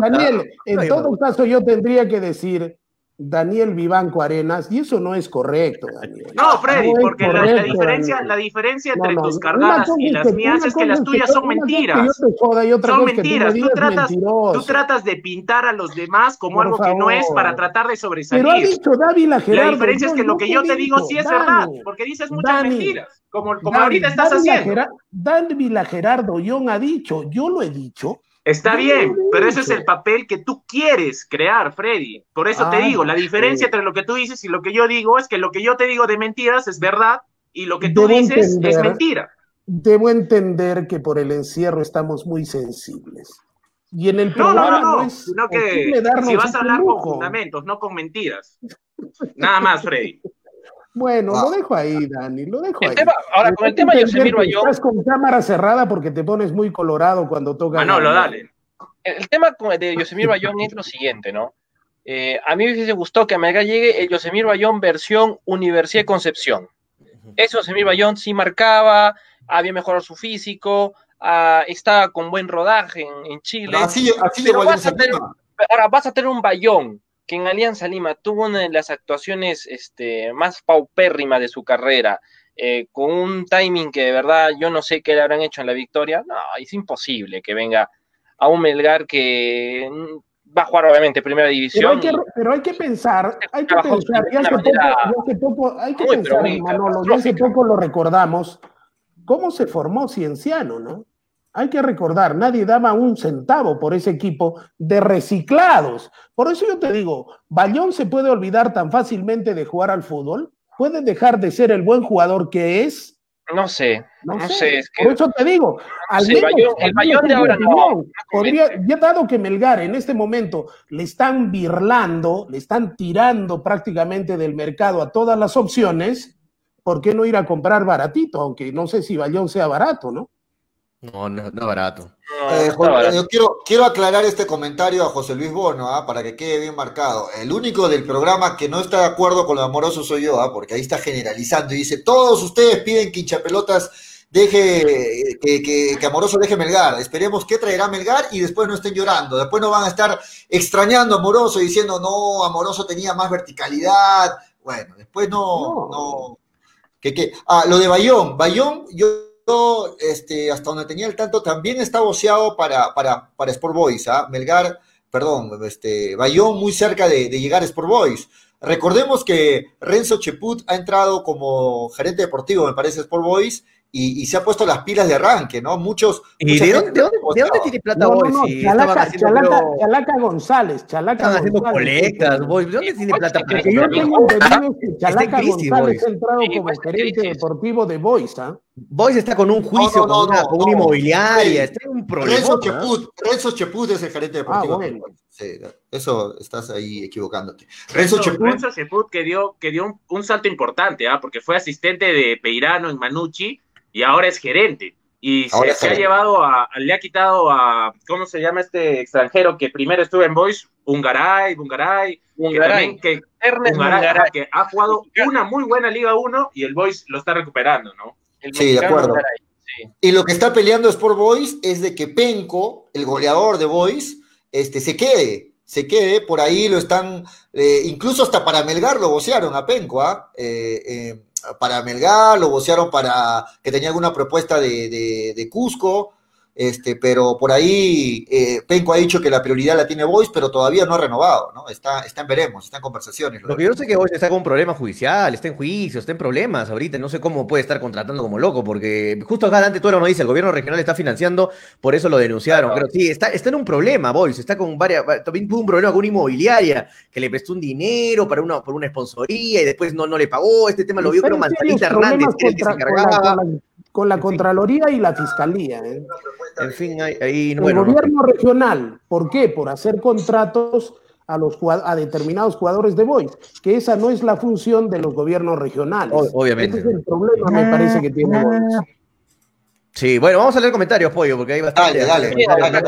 Daniel, en todo caso yo tendría que decir Daniel Vivanco Arenas, y eso no es correcto, Daniel. No, Freddy, porque la, diferencia, la diferencia entre tus cargadas y las mías es que las tuyas son mentiras. son mentiras. Tú tratas, tú tratas, de pintar a los demás como algo que no es para tratar de sobresalir. Pero ha dicho Dávila Gerardo. La diferencia es que lo que yo te digo sí es verdad, porque dices muchas mentiras, como, como ahorita estás haciendo. Dávila Gerardo Young ha dicho, yo lo he dicho, Está bien, pero ese es el papel que tú quieres crear, Freddy. Por eso te ah, digo, la diferencia entre lo que tú dices y lo que yo digo es que lo que yo te digo de mentiras es verdad y lo que tú dices es mentira. Debo entender que por el encierro estamos muy sensibles. Y en el programa no, no, no, sino que si vas a hablar con fundamentos, no con mentiras. Nada más, Freddy. Bueno, lo dejo ahí, Dani, lo dejo ahí. ahora, con el tema de Yosemir Bayón. Estás con cámara cerrada porque te pones muy colorado cuando toca. Ah, no, lo dale. El tema de Yosemir Bayón es lo siguiente, ¿no? Eh, a mí me hubiese gustado que a Melgar llegue el Yosemir Bayón versión Universidad de Concepción. Ese Yosemir Bayón sí marcaba, había mejorado su físico, ah, estaba con buen rodaje en, Chile. Así, así ahora vas a tener un Bayón que en Alianza Lima tuvo una de las actuaciones este, más paupérrimas de su carrera, eh, con un timing que de verdad yo no sé qué le habrán hecho en la victoria, no, es imposible que venga a un Melgar que mm, va a jugar obviamente primera división. Pero hay que, pensar, hay que pensar, ya hace poco, hay que pensar, Manolo, ya hace poco lo recordamos, cómo se formó Cienciano, ¿no? Hay que recordar, nadie daba un centavo por ese equipo de reciclados. Por eso yo te digo, Bayón se puede olvidar tan fácilmente de jugar al fútbol, puede dejar de ser el buen jugador que es. No sé, no, sé. Por eso te digo, al menos, el Bayón de ahora no. Podría, ya dado que Melgar en este momento le están birlando, le están tirando prácticamente del mercado a todas las opciones, ¿por qué no ir a comprar baratito? Aunque no sé si Bayón sea barato, ¿no? No, no, no barato. Eh, yo quiero, quiero aclarar este comentario a José Luis Bono, ¿ah? para que quede bien marcado. El único del programa que no está de acuerdo con lo amoroso soy yo, ¿ah? porque ahí está generalizando y dice, todos ustedes piden que hinchapelotas deje, que, que, Amoroso deje Melgar. Esperemos que traerá Melgar y después no estén llorando. Después no van a estar extrañando a Amoroso diciendo, no, Amoroso tenía más verticalidad. Bueno, después no, no. que, que, ah, lo de Bayón, Bayón, yo este, hasta donde tenía el tanto, también está boceado para, para, para Sport Boys, ¿ah? Melgar, perdón, este, Bayón muy cerca de, de llegar a Sport Boys. Recordemos que Renzo Cheput ha entrado como gerente deportivo, me parece, Sport Boys, y, se ha puesto las pilas de arranque, ¿no? Muchos. ¿Y de dónde, tiene plata Boys? No, Chalaca, Chalaca, González, Chalaca Estaban haciendo colectas, Boys. ¿De dónde tiene plata? Porque yo tengo entendido que Chalaca González ha entrado como gerente deportivo de Boys, ¿ah? Boys está con un juicio, con, una, con una inmobiliaria, está en un problema. Renzo Cheput, Renzo Cheput es el gerente deportivo. Ah, bueno. Sí, eso estás ahí equivocándote. Renzo, Cheput, que dio, que dio un, salto importante, ¿ah? porque fue asistente de Peirano en Manucci y ahora es gerente. Y se, ha llevado a, le ha quitado a, ¿cómo se llama este extranjero que primero estuvo en Boys? Ungaray, Bungaray, que, que, que ha jugado una muy buena Liga 1 y el Boys lo está recuperando, ¿no? sí, de acuerdo. Y lo que está peleando Sport Boys es de que Penco, el goleador de Boys, este, se quede, se quede, por ahí lo están, eh, incluso hasta para Melgar lo vocearon a Penco, ¿ah? Eh, eh, para Melgar, lo vocearon para que tenía alguna propuesta de, de, de Cusco, este, pero por ahí eh, Penco ha dicho que la prioridad la tiene Boys, pero todavía no ha renovado, ¿no? Está, está en veremos, está en conversaciones. Lo que yo sé es que Boys está con un problema judicial, está en juicio, está en problemas ahorita, no sé cómo puede estar contratando como loco, porque justo acá adelante tú no dice, el gobierno regional está financiando, por eso lo denunciaron, pero sí, está, está en un problema Boys, está con varias, también tuvo un problema con una inmobiliaria, que le prestó un dinero para una, por una sponsoría y después no, no le pagó, este tema lo vio creo Manzanita Hernández, que el que se encargaba con la Contraloría y la Fiscalía. ¿eh? En fin, ahí, El gobierno regional, ¿por qué? Por hacer contratos a, los, a determinados jugadores de Boys, que esa no es la función de los gobiernos regionales. obviamente. Ese es el problema, me parece, que tiene Boys. Sí, bueno, vamos a leer comentarios, Pollo, porque hay bastante. Dale, dale.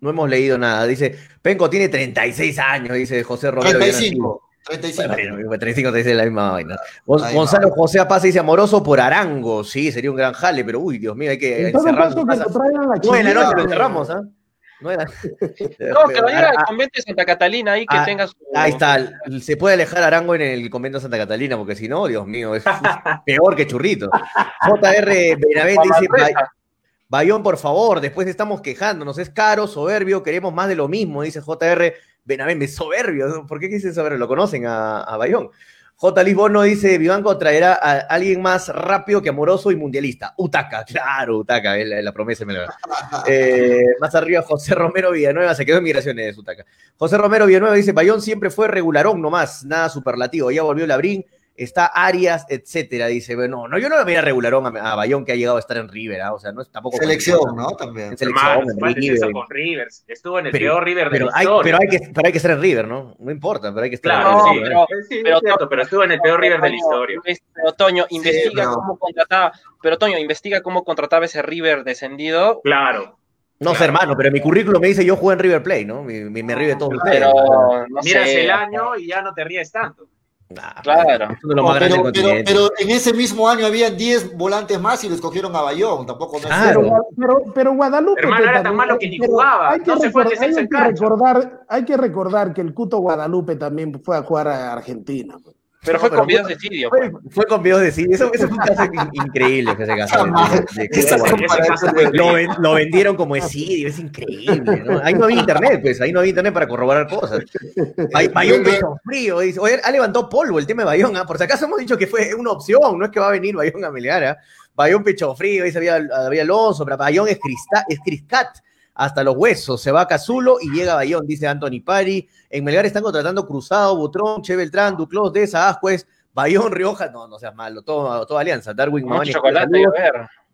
No hemos leído nada. Dice, Penco tiene 36 años, dice José Romero. 35. 35. Bueno, 35 te dice la misma vaina. Gonzalo José Apaz dice amoroso por Arango. Sí, sería un gran jale, pero uy, Dios mío, hay que en que lo traigan la Buena noche, lo encerramos, ¿ah? No, era... no que vaya al convento de Santa Catalina ahí que ah, tenga su... Ahí está, se puede alejar Arango en el convento de Santa Catalina, porque si no, Dios mío, es, peor que churrito. JR Benavente dice, Bayón, por favor, después estamos quejándonos, es caro, soberbio, queremos más de lo mismo, dice JR Benavente, soberbio, ¿por qué dice soberbio? ¿Lo conocen a, a Bayón? J. Lisbono dice, Vivanco traerá a alguien más rápido que amoroso y mundialista. Utaca, claro, Utaca, es la, promesa. Me eh, más arriba, José Romero Villanueva, se quedó en migraciones, Utaca. José Romero Villanueva dice, Bayón siempre fue regularón nomás, nada superlativo. Ya volvió Labrín, está Arias, etcétera. Dice, bueno, no, yo no lo veía regularón a, Bayón que ha llegado a estar en River, ¿ah? o sea, no es tampoco. Selección, ¿no? También. En selección, en con River. Estuvo en el peor River de pero la hay, historia. Pero hay, que, pero hay que estar en River, ¿no? No importa, pero hay que estar claro, en River. Pero, sí, pero, cierto, pero estuvo en el peor River de la historia. Pero Toño, investiga cómo contrataba, pero Toño, investiga cómo contrataba ese River descendido. Claro. No sé, hermano, pero mi currículum me dice yo jugué en River Play, ¿no? Me, me, ríe todo. Pero, no Miras el año y ya no te ríes tanto claro. pero, en ese mismo año había 10 volantes más y lo escogieron a Bayón. Tampoco no pero, pero, Guadalupe. Hermano, era tan malo que ni jugaba. Hay que, recordar, hay que recordar que el Cuto Guadalupe también fue a jugar a Argentina. Pues. Pero fue con videos de Sirio. Fue, pues. fue, con videos de Sirio. Eso, eso, fue un caso increíble que se casó. lo, lo, vendieron como de Sirio, es increíble. ¿no? Ahí no había internet, pues. Ahí no había internet para corroborar cosas. Bayón pecho frío. Dice, Oye, ha levantado polvo el tema de Bayón. ¿ah? Por si acaso hemos dicho que fue una opción. No es que va a venir Bayón a Melgar. ¿ah? Bayón pecho frío. Dice, había, había Alonso. Pero Bayón es, Crista, es Criscat hasta los huesos. Se va a Cazulo y llega Bayón, dice Anthony Pari. En Melgar están contratando Cruzado, Butrón, Che Beltrán, Duclos, Deza, Ascuez, Bayón, Rioja. No, no seas malo, todo, toda alianza. Darwin, Mucho chocolate, a ver.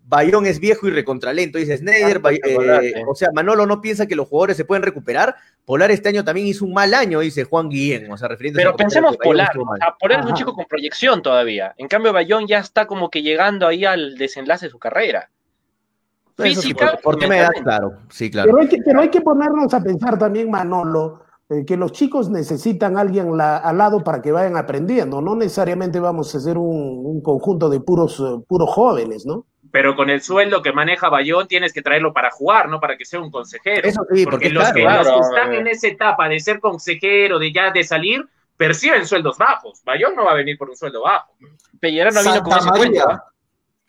Bayón es viejo y recontralento, dice Snyder. Eh, o sea, Manolo no piensa que los jugadores se pueden recuperar. Polar este año también hizo un mal año, dice Juan Guillén. O sea, Pero pensemos Polar. Polar es un chico con proyección todavía. En cambio, Bayón ya está como que llegando ahí al desenlace de su carrera física. por, qué me da claro, sí, claro. Pero hay, que, ponernos a pensar también, Manolo, eh, que los chicos necesitan a alguien al lado para que vayan aprendiendo. No necesariamente vamos a ser un, conjunto de puros, eh, puros jóvenes, ¿no? Pero con el sueldo que maneja Bayón tienes que traerlo para jugar, no para que sea un consejero. Eso sí, porque, los, que, están en esa etapa de ser consejero, de ya de salir, perciben sueldos bajos. Bayón no va a venir por un sueldo bajo. Pellerano no vino con ese cuento.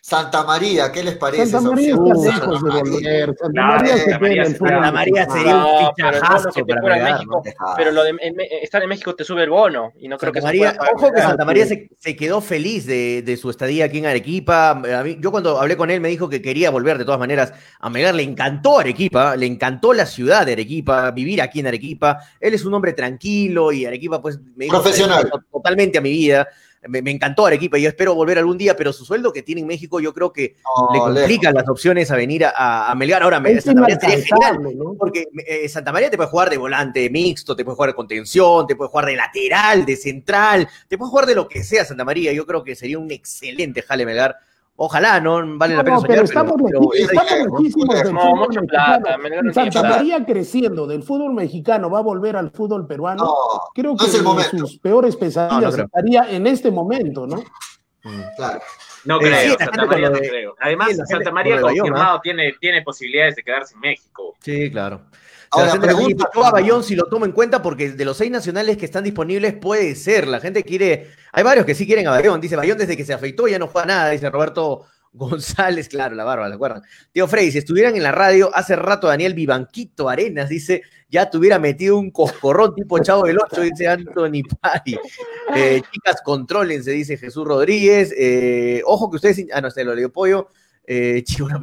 Santa María, ¿qué les parece? Santa María está lejos de volver. Santa María se queda en Santa María sería un fichajazo para México, Pero lo de estar en México te sube el bono y no creo que María, Ojo que Santa María se, se quedó feliz de, de, su estadía aquí en Arequipa. yo cuando hablé con él me dijo que quería volver de todas maneras a Melgar. Le encantó Arequipa, le encantó la ciudad de Arequipa, vivir aquí en Arequipa. Él es un hombre tranquilo y Arequipa pues me dijo Profesional. totalmente a mi vida me, encantó Arequipa y yo espero volver algún día, pero su sueldo que tiene en México yo creo que le complican las opciones a venir a, a Melgar. Ahora, Santa María sería genial, porque eh, Santa María te puede jugar de volante mixto, te puede jugar de contención, te puede jugar de lateral, de central, te puede jugar de lo que sea Santa María. Yo creo que sería un excelente jale Melgar Ojalá, no vale la pena soñar. Pero estamos, lejísimos del fútbol mexicano. Santa María creciendo del fútbol mexicano va a volver al fútbol peruano. Creo que sus peores pesadillas estaría en este momento, ¿no? Mm. Claro. No creo, Santa María no creo. Además, Santa María confirmado tiene, tiene posibilidades de quedarse en México. Sí, claro. Ahora, la pregunta a Bayón si lo tomo en cuenta, porque de los seis nacionales que están disponibles puede ser. La gente quiere. Hay varios que sí quieren a Bayón. Dice Bayón desde que se afeitó ya no juega nada, dice Roberto González, claro, la barba, ¿la acuerdan? Tío Frey, si estuvieran en la radio, hace rato Daniel Vivanquito Arenas dice, ya te hubiera metido un coscorrón tipo Chavo del 8, dice Anthony Pari. Eh, chicas, contrólense, dice Jesús Rodríguez. Eh, ojo que ustedes, ah, no sé, lo leo pollo. Eh, chivo, no,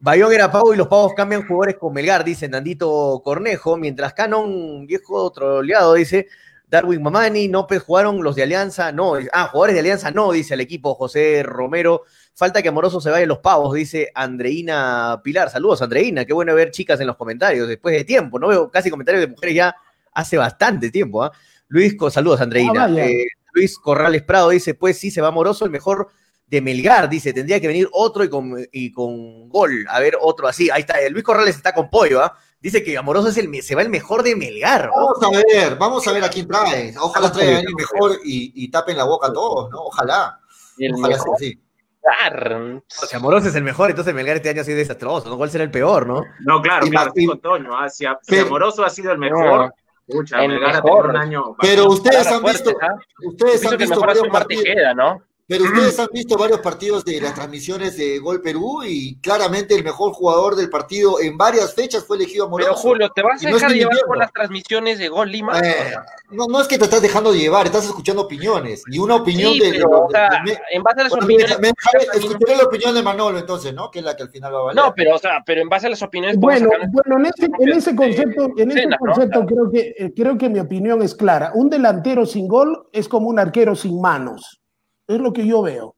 Bayón era pavo y los pavos cambian jugadores con Melgar, dice Nandito Cornejo, mientras Canon, viejo troleado, dice Darwin Mamani, no pues jugaron los de Alianza, no, ah, jugadores de Alianza no, dice el equipo José Romero, falta que Amoroso se vaya los pavos, dice Andreina Pilar, saludos Andreina, qué bueno ver chicas en los comentarios, después de tiempo, no veo casi comentarios de mujeres ya hace bastante tiempo, ¿ah? Luis, saludos Andreina, ah, eh, Luis Corrales Prado dice, pues sí, se va Amoroso, el mejor de Melgar, dice, tendría que venir otro y con, y con gol, a ver, otro así, ahí está, Luis Corrales está con pollo, ¿ah? Dice que Amoroso es el, se va el mejor de Melgar. Vamos a ver, vamos a ver a quién trae. Ojalá traigan el mejor y, y, tapen la boca a todos, ¿no? Ojalá. Y el Ojalá mejor, sí. O sea, Amoroso es el mejor, entonces Melgar este año ha sido desastroso, ¿no? ¿Cuál será el peor, no? No, claro, claro, con Toño. ¿ah? Si, Amoroso ha sido el mejor, Pucha, Melgar ha tenido un año. Pero ustedes han visto, ¿ah? ustedes han visto varios partidos. ¿no? Pero ustedes han visto varios partidos de las transmisiones de Gol Perú y claramente el mejor jugador del partido en varias fechas fue elegido Amoroso. Pero Julio, ¿te vas a dejar llevar por las transmisiones de Gol Lima? Eh, no, no es que te estás dejando de llevar, estás escuchando opiniones. Y una opinión de, En base a las opiniones. escucharé la opinión de Manolo entonces, ¿no? Que es la que al final va a valer. No, pero, o sea, pero en base a las opiniones. Bueno, bueno en, ese, en ese concepto, en ese concepto creo, que, eh, creo que mi opinión es clara. Un delantero sin gol es como un arquero sin manos. Es lo que yo veo.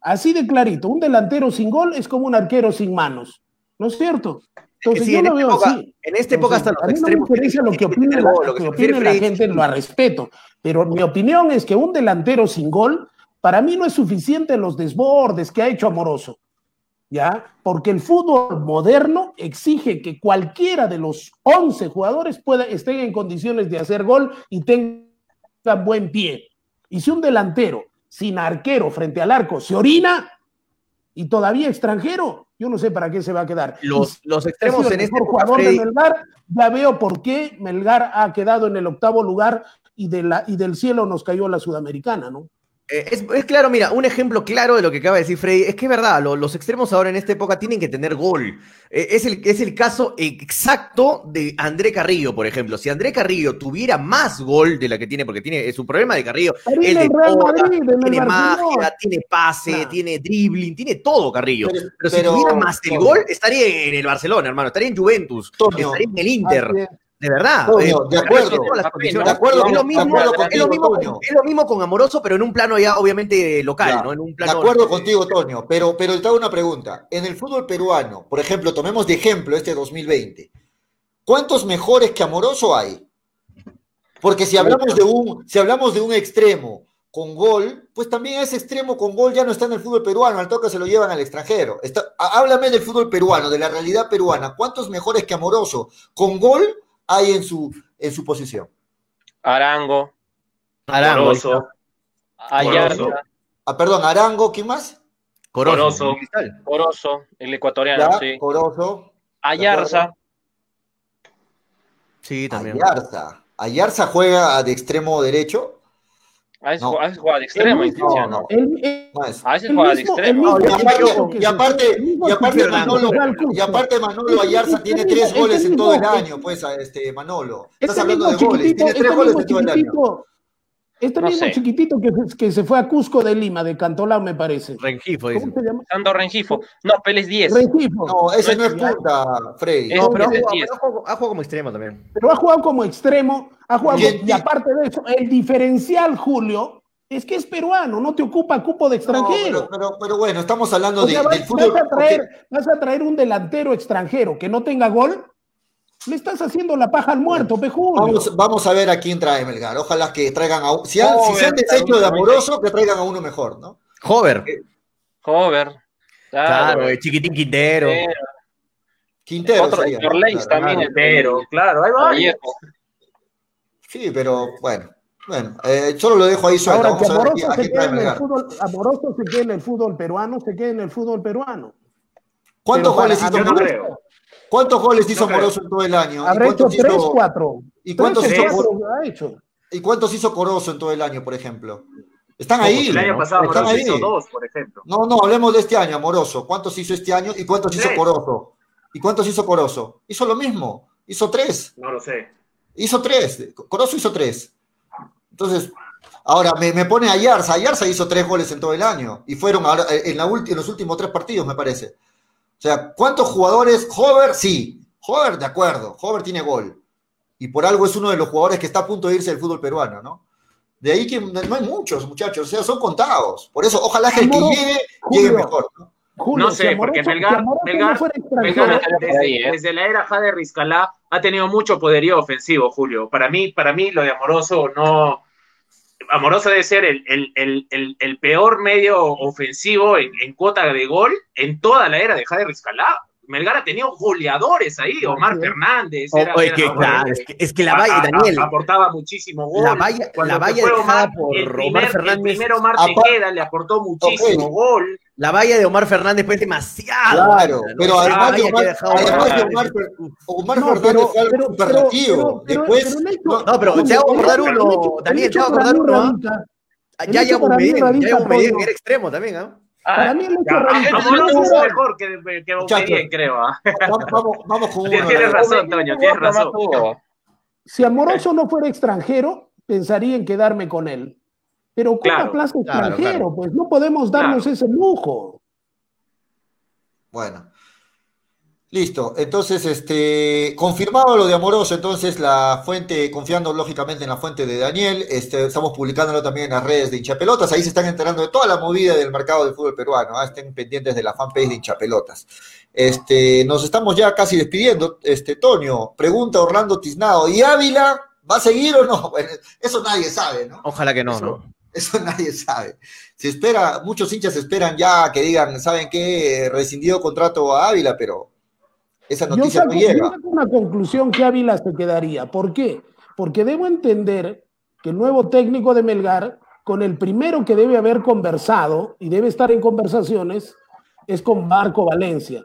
Así de clarito, un delantero sin gol es como un arquero sin manos, ¿no es cierto? Entonces yo lo veo así. En esta época hasta los no me interesa lo que opine la, lo que opine la gente, lo respeto, pero mi opinión es que un delantero sin gol, para mí no es suficiente los desbordes que ha hecho Amoroso, ¿ya? Porque el fútbol moderno exige que cualquiera de los 11 jugadores pueda, estén en condiciones de hacer gol y tengan buen pie. Y si un delantero sin arquero frente al arco se orina y todavía extranjero, yo no sé para qué se va a quedar. Los, los extremos en este jugador de Melgar, ya veo por qué Melgar ha quedado en el octavo lugar y, de la, y del cielo nos cayó la sudamericana, ¿no? Eh, es, claro, mira, un ejemplo claro de lo que acaba de decir Freddy, es que es verdad, los extremos ahora en esta época tienen que tener gol. Eh, es, el, es el caso exacto de André Carrillo, por ejemplo. Si André Carrillo tuviera más gol de la que tiene, porque tiene, es un problema de Carrillo, el de tiene magia, tiene pase, tiene dribbling, tiene todo Carrillo. Pero, si tuviera más el gol, estaría en el Barcelona, hermano, estaría en Juventus, estaría en el Inter. De verdad. De acuerdo. De acuerdo. Es lo mismo, con Amoroso, pero en un plano ya obviamente local, ¿no? En un plano de acuerdo contigo, Toño, pero, pero te hago una pregunta. En el fútbol peruano, por ejemplo, tomemos de ejemplo este 2020, ¿cuántos mejores que Amoroso hay? Porque si hablamos de un, si hablamos de un extremo con gol, pues también ese extremo con gol ya no está en el fútbol peruano, al toque se lo llevan al extranjero. háblame del fútbol peruano, de la realidad peruana. ¿Cuántos mejores que Amoroso con gol hay en su, en su posición? Arango. Arango. Ayarza. Ah, perdón, Arango, ¿quién más? Corozo. Corozo, el ecuatoriano, sí. Corozo. Ayarza. Sí, también. Ayarza. Ayarza juega de extremo derecho. A veces, juega de extremo, no, no. A veces juega de extremo. y aparte, y aparte, Manolo, y aparte Manolo Ayarza tiene tres goles en todo el año, pues, este Manolo. Estás este hablando de goles, tiene tres goles en todo el año. Este mismo chiquitito que, que, se fue a Cusco de Lima, de Cantolao, me parece. Rengifo, dice. ¿Cómo se llama? Sando Rengifo. No, Pérez 10. Rengifo. No, ese no es punta, Freddy. No, pero ha jugado, ha, jugado, como extremo también. Pero ha jugado como extremo, ha jugado. Y, aparte de eso, el diferencial, Julio, es que es peruano, no te ocupa cupo de extranjero. No, pero, pero, bueno, estamos hablando de, del fútbol. Vas a, traer, vas a traer un delantero extranjero que no tenga gol le estás haciendo la paja al muerto, Pejú. Vamos, vamos, a ver a quién trae Melgar. Ojalá que traigan a Si, han, si se han deshecho de amoroso, que traigan a uno mejor, ¿no? Hover. Eh, Hover. Claro, el chiquitín Quintero. Quintero. Otro, sería, claro, también, Quintero, claro, ahí va. Sí, pero bueno. Bueno, eh, solo lo dejo ahí suelto. Ahora, a ver. Fútbol, amoroso se queda en el fútbol peruano, se queda en el fútbol peruano. ¿Cuántos goles hizo Amoroso? ¿Cuántos goles hizo Corozo en todo el año? Habrá hecho tres, cuatro. ¿Y cuántos, hizo, ¿Y cuántos hizo Corozo en todo el año, por ejemplo? Están ahí. El año pasado Están ahí. hizo dos, por ejemplo. No, no, hablemos de este año, Amoroso. ¿Cuántos hizo este año y cuántos hizo Corozo? ¿Y cuántos hizo Corozo? Hizo lo mismo. Hizo tres. No lo sé. Hizo tres. Corozo hizo tres. Entonces, ahora me, me pone Ayarza. Ayarza hizo tres goles en todo el año. Y fueron en, la en los últimos tres partidos, me parece. O sea, ¿cuántos jugadores? Hover, sí. Hover, de acuerdo. Hover tiene gol. Y por algo es uno de los jugadores que está a punto de irse del fútbol peruano, ¿no? De ahí que no hay muchos, muchachos. O sea, son contados. Por eso, ojalá que el que llegue, llegue mejor, ¿no? no sé, porque Melgar, Melgar, Melgar desde, desde, la era Jade Rizcalá ha tenido mucho poderío ofensivo, Julio. Para mí, para mí lo de Amoroso no, Amoroso debe ser el, peor medio ofensivo en, cuota de gol en toda la era de Jader Rizcalá. Melgar ha tenido goleadores ahí, Omar Fernández. es, que, la valla, Daniel. Aportaba muchísimo gol. La valla, la valla por el primer, Omar Fernández. El primero Omar Tequeda le aportó muchísimo gol. La valla de Omar Fernández fue demasiado. Claro, pero además de Omar, además de Omar, Omar Fernández fue algo superlativo. Después. No, pero te hago acordar uno, Daniel, te hago acordar uno. Ya un Medellín, ya Medellín que era extremo también, ¿ah? Para mí el hecho Amoroso es mejor que, que bien, creo. Vamos, vamos con uno. Tienes razón, Toño, tienes razón. Si Amoroso no fuera extranjero, pensaría en quedarme con él. Pero ¿cómo plaza extranjero? Pues no podemos darnos ese lujo. Bueno. Listo, entonces, este, confirmado lo de Amoroso, entonces la fuente, confiando lógicamente en la fuente de Daniel, este, estamos publicándolo también en las redes de hinchapelotas, ahí se están enterando de toda la movida del mercado del fútbol peruano, ¿ah? estén pendientes de la fanpage de hinchapelotas. Este, nos estamos ya casi despidiendo, este, Tonio, pregunta Orlando Tiznado, ¿y Ávila va a seguir o no? Bueno, eso nadie sabe, ¿no? Ojalá que no, ¿no? Eso nadie sabe. Se espera, muchos hinchas esperan ya que digan, ¿saben qué? Rescindido contrato a Ávila, pero esa noticia no llega. Yo saco una conclusión que Ávila se quedaría. ¿Por qué? Porque debo entender que el nuevo técnico de Melgar, con el primero que debe haber conversado y debe estar en conversaciones, es con Marco Valencia.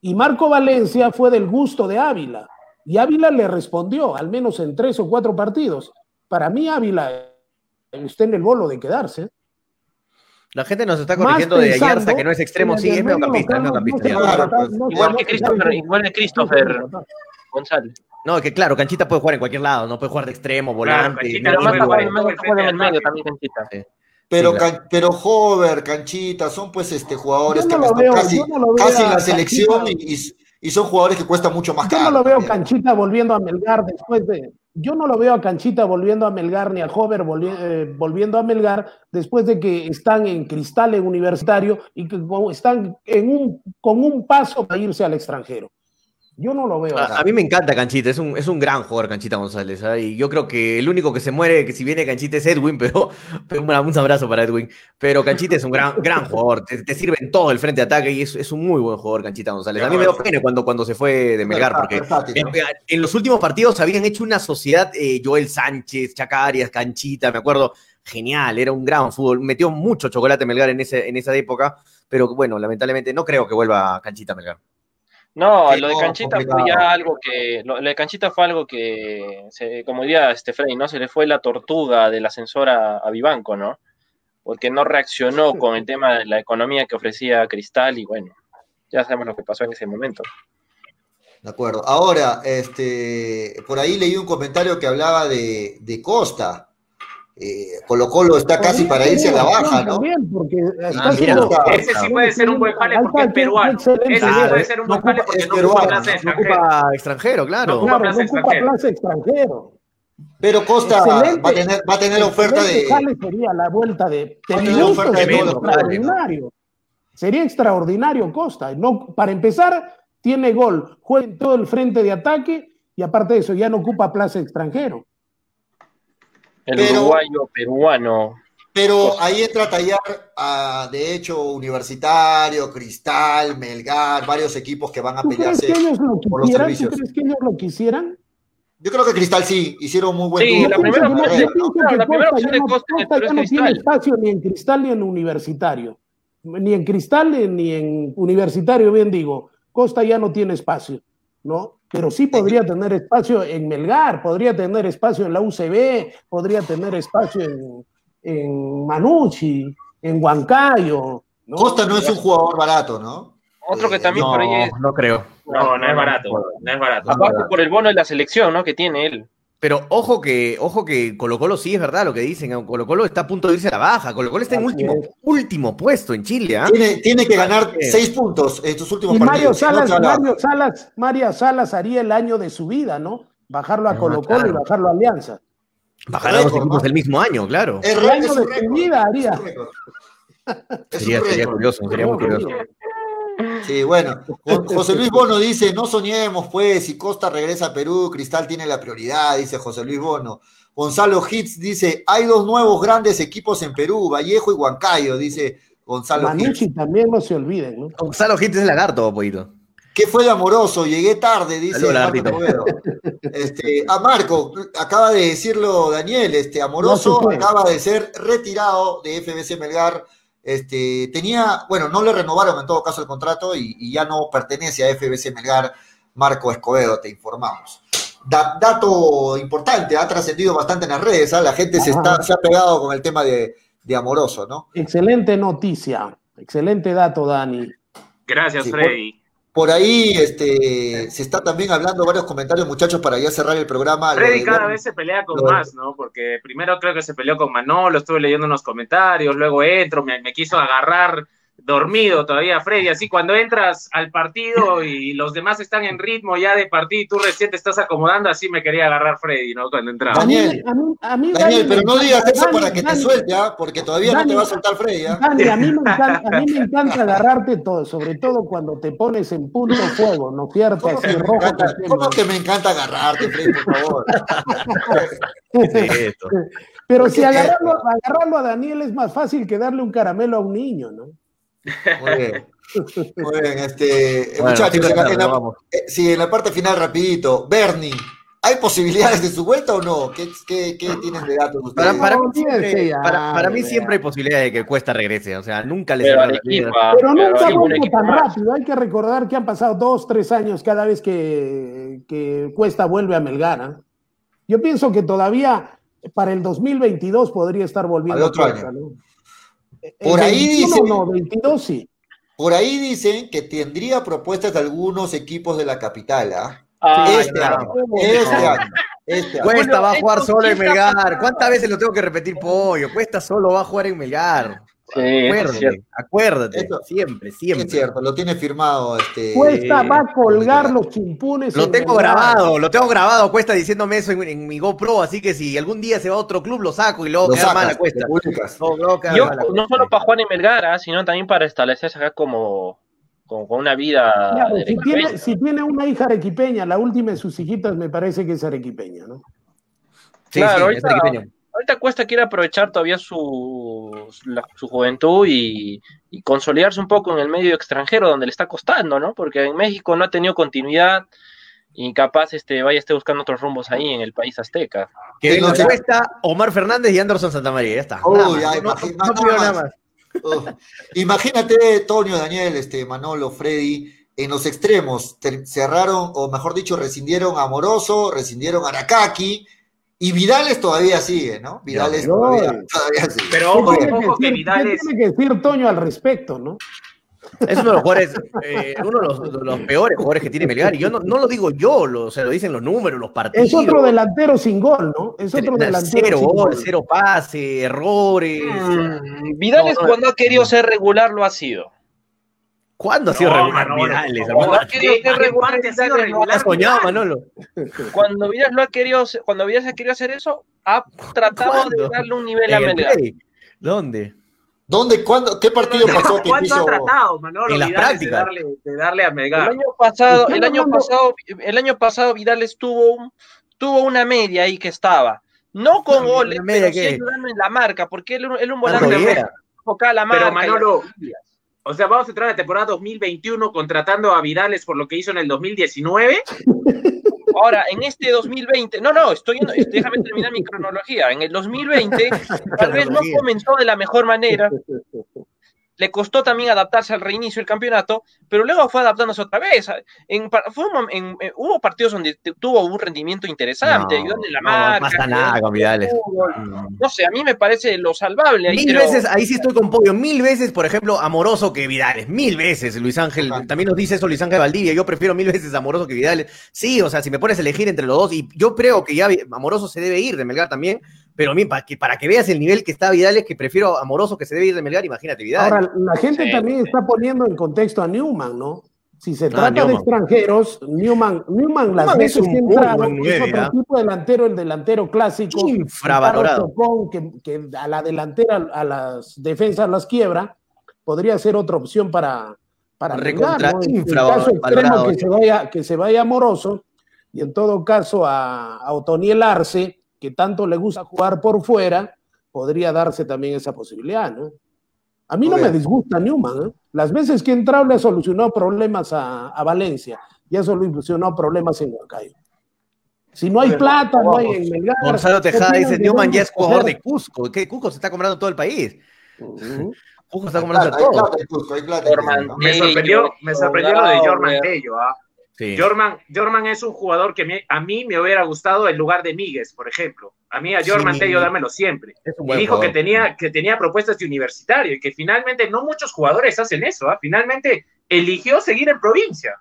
Y Marco Valencia fue del gusto de Ávila. Y Ávila le respondió, al menos en tres o cuatro partidos. Para mí, Ávila está en el bolo de quedarse. La gente nos está corrigiendo de Ayarza, que no es extremo, sí, es mediocampista, es mediocampista. igual que Christopher, igual que Christopher González. No, que claro, Canchita puede jugar en cualquier lado, no puede jugar de extremo, volante. Claro, Canchita en el medio también, Canchita. Pero, pero Hover, Canchita, son pues este jugadores que casi, casi en la selección y, y, son jugadores que cuestan mucho más caro. Yo no lo veo Canchita volviendo a Melgar después de, yo no lo veo a Canchita volviendo a Melgar ni a Hover eh, volviendo a Melgar después de que están en cristal en universitario y que están en un, con un paso para irse al extranjero. Yo no lo veo. A, mí me encanta Canchita, es un, es un gran jugador Canchita González. ¿ah? Y yo creo que el único que se muere, que si viene Canchita es Edwin, pero, un abrazo para Edwin. Pero Canchita es un gran, gran jugador, te, sirve en todo el frente de ataque y es, es un muy buen jugador Canchita González. A mí me dio pena cuando, cuando se fue de Melgar, porque en, los últimos partidos habían hecho una sociedad, eh, Joel Sánchez, Chacarias, Canchita, me acuerdo, genial, era un gran fútbol, metió mucho chocolate Melgar en, ese, en esa época, pero bueno, lamentablemente no creo que vuelva Canchita Melgar. No, lo de Canchita fue ya algo que, lo, de Canchita fue algo que, se, como diría este Frey, ¿no? Se le fue la tortuga del ascensor a, a, Vivanco, ¿no? Porque no reaccionó con el tema de la economía que ofrecía Cristal y bueno, ya sabemos lo que pasó en ese momento. De acuerdo. Ahora, este, por ahí leí un comentario que hablaba de, de Costa, eh, Colo Colo está casi para irse a la baja, ¿no? porque ah, ese sí puede ser un buen jale porque es peruano. Ese sí puede ser un buen jale porque no ocupa plaza extranjero. extranjero, claro. No ocupa plaza extranjero. Pero Costa va a tener, va a tener oferta de. sería la vuelta de. sería extraordinario. Sería extraordinario Costa. No, para empezar, tiene gol, juega en todo el frente de ataque y aparte de eso, ya no ocupa plaza extranjero. El uruguayo peruano. Pero ahí entra a tallar, de hecho, Universitario, Cristal, Melgar, varios equipos que van a pelearse por los servicios. ¿Tú crees que ellos lo quisieran? Yo creo que Cristal sí, hicieron muy buen sí, La primera, la primera opción de Costa, Costa no tiene espacio ni en Cristal ni en Universitario. Ni en Cristal ni en Universitario, bien digo. Costa ya no tiene espacio, ¿no? pero sí podría tener espacio en Melgar, podría tener espacio en la UCB, podría tener espacio en, en Manucci, en Huancayo. Costa no es un jugador barato, ¿no? Otro que también por ahí es... No creo. No, no es barato, no es barato. Aparte por el bono de la selección, ¿no? Que tiene él. Pero ojo que, ojo que Colo Colo sí es verdad lo que dicen. Colo Colo está a punto de irse a la baja. Colo Colo está en último, último puesto en Chile. ¿ah? Tiene, que ganar seis puntos en estos últimos Mario Salas, Mario Salas, María Salas haría el año de su vida, ¿no? Bajarlo a Colo Colo y bajarlo a Alianza. Bajar a los equipos del mismo año, claro. El, año de su vida haría. Sería, sería curioso, sería muy curioso. Sí, bueno, José Luis Bono dice, no soñemos pues, si Costa regresa a Perú, Cristal tiene la prioridad, dice José Luis Bono. Gonzalo Hitz dice, hay dos nuevos grandes equipos en Perú, Vallejo y Huancayo, dice Gonzalo Manucci también no se olviden, ¿no? Gonzalo Hitz es lagarto, poquito. ¿Qué fue de amoroso? Llegué tarde, dice Marco este, A Marco, acaba de decirlo Daniel, este amoroso acaba de ser retirado de FBC Melgar este, tenía, bueno, no le renovaron en todo caso el contrato y, ya no pertenece a FBC Melgar, Marco Escobedo, te informamos. dato importante, ha trascendido bastante en las redes, ¿ah? la gente se, está, se ha pegado con el tema de, Amoroso, ¿no? Excelente noticia, excelente dato, Dani. Gracias, Freddy. Por ahí este, se está también hablando varios comentarios, muchachos, para ya cerrar el programa. Freddy cada vez se pelea con más, ¿no? Porque primero creo que se peleó con Manolo, estuve leyendo unos comentarios, luego entro, me quiso agarrar dormido todavía, Freddy. Así cuando entras al partido y los demás están en ritmo ya de partido y tú recién te estás acomodando, así me quería agarrar Freddy, ¿no? Cuando entraba. Daniel, Daniel pero no digas eso para que te suelte, ¿ah? porque todavía no te va a soltar Freddy. ¿ah? Dani, a mí, me encanta, a mí me encanta agarrarte todo, sobre todo cuando te pones en punto fuego, ¿no cierto? Así rojo. ¿Cómo que me encanta agarrarte, Freddy, por favor? Pero si agarrarlo, agarrarlo a Daniel es más fácil que darle un caramelo a un niño, ¿no? Muy bien. Muy bien, este, muchachos, en la, eh, sí, en la parte final, rapidito. Bernie, ¿hay posibilidades de su vuelta o no? ¿Qué, qué, qué tienen de datos ustedes? Para, mí siempre, para, mí siempre hay posibilidades de que Cuesta regrese, o sea, nunca le Pero, pero nunca vuelve tan rápido, hay que recordar que han pasado dos, tres años cada vez que, que Cuesta vuelve a Melgar. Yo pienso que todavía para el 2022 podría estar volviendo Al otro año. Por ahí dicen. Por ahí dicen que tendría propuestas de algunos equipos de la capital. ¿ah? este, año, este, año, este Cuesta va a jugar solo en Melgar. ¿Cuántas veces lo tengo que repetir, pollo? Cuesta solo va a jugar en Melgar. Sí, acuérdate, acuérdate, siempre, siempre. Es cierto, lo tiene firmado. Este, Cuesta va a colgar los chimpunes. Lo tengo grabado, lo tengo grabado, Cuesta diciéndome eso en, mi GoPro, así que si algún día se va a otro club, lo saco y luego queda mal Cuesta. Yo, no solo para Juan y Melgara, sino también para establecerse acá como, con una vida. si, tiene, si, tiene, una hija arequipeña, la última de sus hijitas me parece que es arequipeña, ¿no? Sí, claro, sí, es arequipeña ahorita Cuesta quiere aprovechar todavía su, su juventud y, consolidarse un poco en el medio extranjero donde le está costando, ¿no? Porque en México no ha tenido continuidad y capaz este, vaya esté buscando otros rumbos ahí en el país azteca. Que nos cuesta Omar Fernández y Anderson Santamaría, ya está. Imagínate, Tonio, Daniel, este, Manolo, Freddy, en los extremos cerraron, o mejor dicho, rescindieron a Moroso, rescindieron a Arakaki, y Vidales todavía sigue, ¿no? Vidales todavía, sigue. Pero ojo, que, Vidales. ¿Qué tiene que decir Toño al respecto, no? Es uno de los jugadores, eh, uno de los, peores jugadores que tiene Melgar. Y yo no, no lo digo yo, lo, o sea, lo dicen los números, los partidos. Es otro delantero sin gol, ¿no? Es otro delantero cero sin gol, cero pase, errores. Mm, Vidales cuando ha querido ser regular lo ha sido. ¿Cuándo ha sido regular Vidales? Cuando Vidal lo ha querido, cuando Vidal ha querido hacer eso, ha tratado de darle un nivel a Melgar. ¿Dónde? ¿Dónde? ¿Cuándo? ¿Qué partido pasó que ¿Cuándo ha tratado, Manolo, en la práctica. De darle, a Melgar? El año pasado, el año pasado, el año pasado Vidal estuvo, tuvo una media ahí que estaba. No con goles, pero sí ayudando en la marca, porque él, es un volante enfocado a la marca. Pero Manolo, o sea, vamos a entrar a la temporada 2021 contratando a Vidales por lo que hizo en el 2019. Ahora, en este 2020, no, no, estoy, déjame terminar mi cronología. En el 2020, tal vez no comenzó de la mejor manera, le costó también adaptarse al reinicio del campeonato, pero luego fue adaptándose otra vez. En, eh, hubo partidos donde tuvo un rendimiento interesante, no, la marca. No pasa nada con Vidales. No sé, a mí me parece lo salvable. mil veces, ahí sí estoy con pollo, mil veces, por ejemplo, amoroso que Vidales, mil veces, Luis Ángel, también nos dice eso Luis Ángel Valdivia, yo prefiero mil veces amoroso que Vidales. Sí, o sea, si me pones a elegir entre los dos, y yo creo que ya amoroso se debe ir de Melgar también, pero para que, para que veas el nivel que está Vidal, es que prefiero amoroso que se debe ir de Melgar, imagínate Vidal. Ahora, la gente también está poniendo en contexto a Newman, ¿no? Si se ah, trata de extranjeros, Newman, Newman las veces que entraron es otro tipo de delantero, el delantero clásico. Infravalorado. Que, que, a la delantera, a las defensas las quiebra, podría ser otra opción para, para Recontra, ¿no? En, caso extremo que se, vaya, que se vaya amoroso, y en todo caso a, a Otoniel Arce, que tanto le gusta jugar por fuera, podría darse también esa posibilidad, ¿no? A mí no me disgusta Newman, ¿eh? Las veces que entró le solucionó problemas a, Valencia y eso le solucionó problemas en Huancayo. Si no hay plata, no hay en Melgar. Gonzalo Tejada dice, Newman ya es jugador de Cusco, que Cusco se está comprando todo el país. Cusco está hay plata Cusco, hay plata. Me sorprendió, me sorprendió lo de Jorman Tello, ¿ah? Jorman, es un jugador que a mí me hubiera gustado en lugar de Míguez, por ejemplo. A mí a Jorman Tello dámelo siempre. Y dijo que tenía, que tenía propuestas de universitario y que finalmente no muchos jugadores hacen eso. ¿ah? Finalmente eligió seguir en provincia.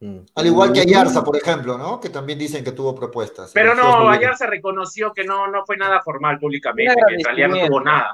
Mm. Al igual que Ayarza, por ejemplo, ¿no? Que también dicen que tuvo propuestas. Pero no, Ayarza reconoció que no, no fue nada formal públicamente, que en realidad no tuvo nada.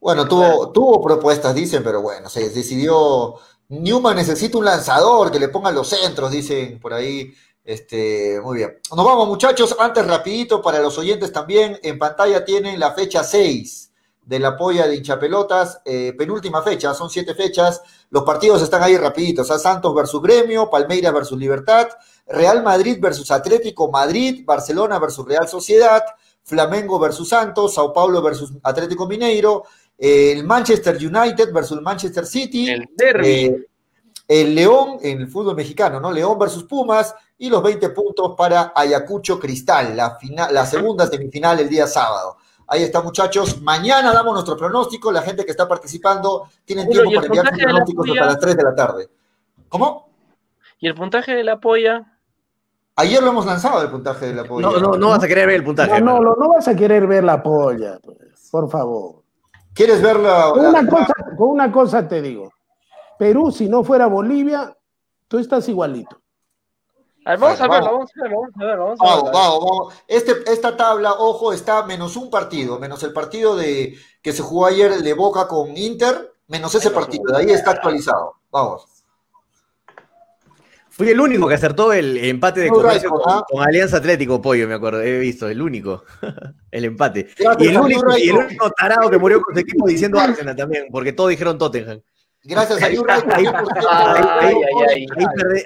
Bueno, tuvo, tuvo propuestas, dicen, pero bueno, se decidió Newman necesita un lanzador que le ponga los centros, dicen por ahí. Este, muy bien. Nos vamos, muchachos. Antes, rapidito, para los oyentes también, en pantalla tienen la fecha 6 de la polla de hinchapelotas, eh, penúltima fecha, son siete fechas. Los partidos están ahí rapiditos. A Santos versus Gremio, Palmeiras versus Libertad, Real Madrid versus Atlético Madrid, Barcelona versus Real Sociedad, Flamengo versus Santos, Sao Paulo versus Atlético Mineiro, el Manchester United versus el Manchester City, el, eh, el León en el fútbol mexicano, ¿no? León versus Pumas y los 20 puntos para Ayacucho Cristal, la, final, la segunda semifinal el día sábado. Ahí está, muchachos. Mañana damos nuestro pronóstico. La gente que está participando tiene tiempo para enviar sus pronósticos hasta las 3 de la tarde. ¿Cómo? ¿Y el puntaje de la polla? Ayer lo hemos lanzado el puntaje de la polla. No, no, no vas a querer ver el puntaje. No, no, no, vas a querer ver la polla, pues, por favor. ¿Quieres verla? Con una, cosa, con una cosa te digo. Perú, si no fuera Bolivia, tú estás igualito. vamos, a verlo, vamos a verlo, vamos a verlo. Vamos, vamos, vamos. Este, esta tabla, ojo, está menos un partido, menos el partido de que se jugó ayer de Boca con Inter, menos ese partido, de ahí está actualizado. Vamos. Fui el único que acertó el empate de comercio con, Alianza Atlético, Pollo, me acuerdo. He visto, el único. el empate. y, el único, y, el único, tarado que murió con su equipo diciendo Arsenal también, porque todos dijeron Tottenham. Gracias a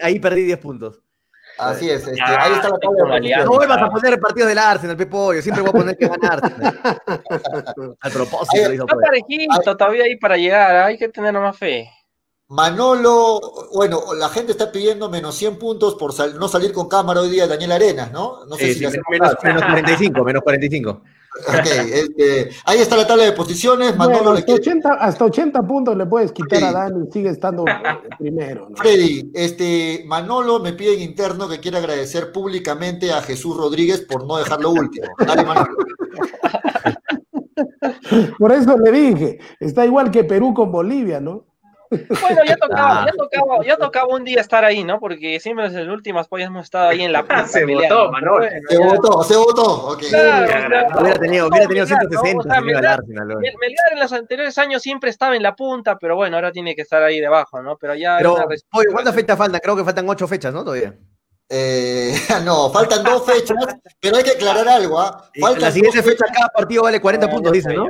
ahí, perdí 10 puntos. Así es, este, ahí está la tabla No vuelvas a poner partidos del Arsenal, Pepollo. Siempre voy a poner que ganar. Al propósito. Está parejito todavía ahí para llegar. Hay que tener más fe. Manolo, bueno, la gente está pidiendo menos 100 puntos por no salir con cámara hoy día Daniel Arenas, ¿no? No sé si menos, menos, 45, menos 45. Ok, este, ahí está la tabla de posiciones. Manolo hasta, 80, hasta 80 puntos le puedes quitar a Dani y sigue estando eh, primero. Freddy, este, Manolo me pide en interno que quiere agradecer públicamente a Jesús Rodríguez por no dejarlo último. Dale, Manolo. Por eso le dije, está igual que Perú con Bolivia, ¿no? Bueno, ya tocaba, ya tocaba, ya tocaba un día estar ahí, ¿no? Porque siempre desde las últimas pollas hemos estado ahí en la punta. se votó, Manuel. se votó, se votó. Okay. hubiera tenido, hubiera tenido 160 o Melgar, en los anteriores años siempre estaba en la punta, pero bueno, ahora tiene que estar ahí debajo, ¿no? Pero ya. Pero, oye, ¿cuántas fechas faltan? Creo que faltan ocho fechas, ¿no? Todavía. Eh, no, faltan dos fechas, pero hay que aclarar algo. ¿ah? la siguiente fecha, cada partido vale 40 puntos, dice, ¿no?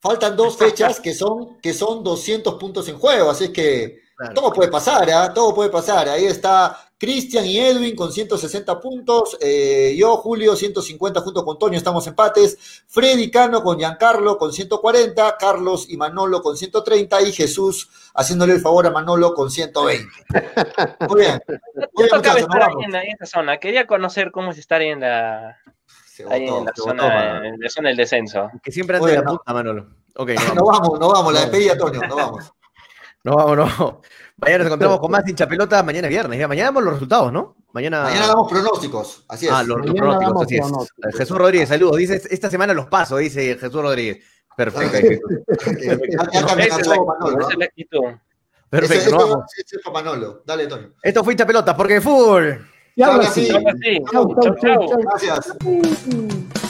Faltan dos fechas que son, que son 200 puntos en juego, así que todo puede pasar, ¿eh? todo puede pasar. Ahí está Cristian y Edwin con 160 puntos, eh, yo, Julio, 150 junto con Toño, estamos empates. Freddy Cano con Giancarlo con 140, Carlos y Manolo con 130 y Jesús haciéndole el favor a Manolo con 120. Muy bien. Muy bien muchachos, en, esa zona. Quería conocer cómo es estar en la, ahí en la zona, en la zona del descenso. Que siempre ante la puta, Manolo. Okay, no, vamos. no vamos, la despedida, Toño, no vamos. No vamos, no. Mañana nos encontramos con más hincha pelota, mañana es viernes. Mañana damos los resultados, ¿no? Mañana... Mañana damos pronósticos, así es. Ah, los, pronósticos, así es. Jesús Rodríguez, saludos. Dice, esta semana los paso, dice Jesús Rodríguez. Perfecto. ya, Perfecto, no vamos. Manolo. Dale, Toño. Esto fue hincha pelota, porque fútbol. Y ahora sí. Chau, chau, chau, Gracias.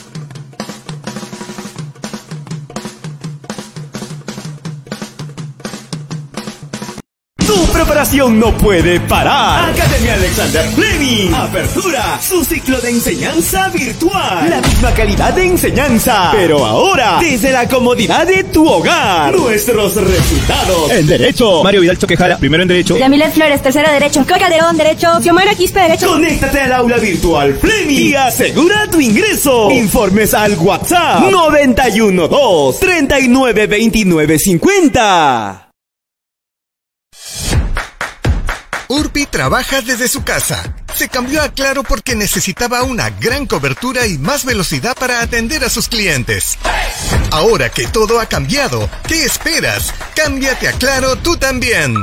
Preparación no puede parar. Academia Alexander Fleming. Apertura. Su ciclo de enseñanza virtual. La misma calidad de enseñanza. Pero ahora, desde la comodidad de tu hogar. Nuestros resultados. En Derecho. Mario Vidal Choquejara, primero en Derecho. Yamilet Flores, tercero Derecho. Coca Calderón, Derecho. Xiomara Quispe, Derecho. Conéctate al aula virtual Fleming. Y asegura tu ingreso. Informes al WhatsApp. 912 3929 Urpi trabaja desde su casa se cambió a Claro porque necesitaba una gran cobertura y más velocidad para atender a sus clientes. Ahora que todo ha cambiado, ¿qué esperas? Cámbiate a Claro tú también.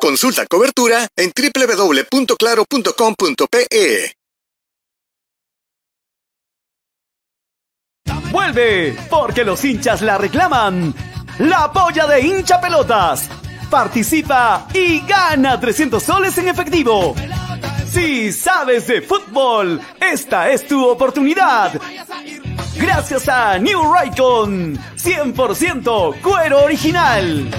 Consulta cobertura en www.claro.com.pe. Vuelve, porque los hinchas la reclaman. La polla de hincha pelotas. Participa y gana 300 soles en efectivo. Si sabes de fútbol, esta es tu oportunidad. Gracias a New Raycon, 100% cuero original.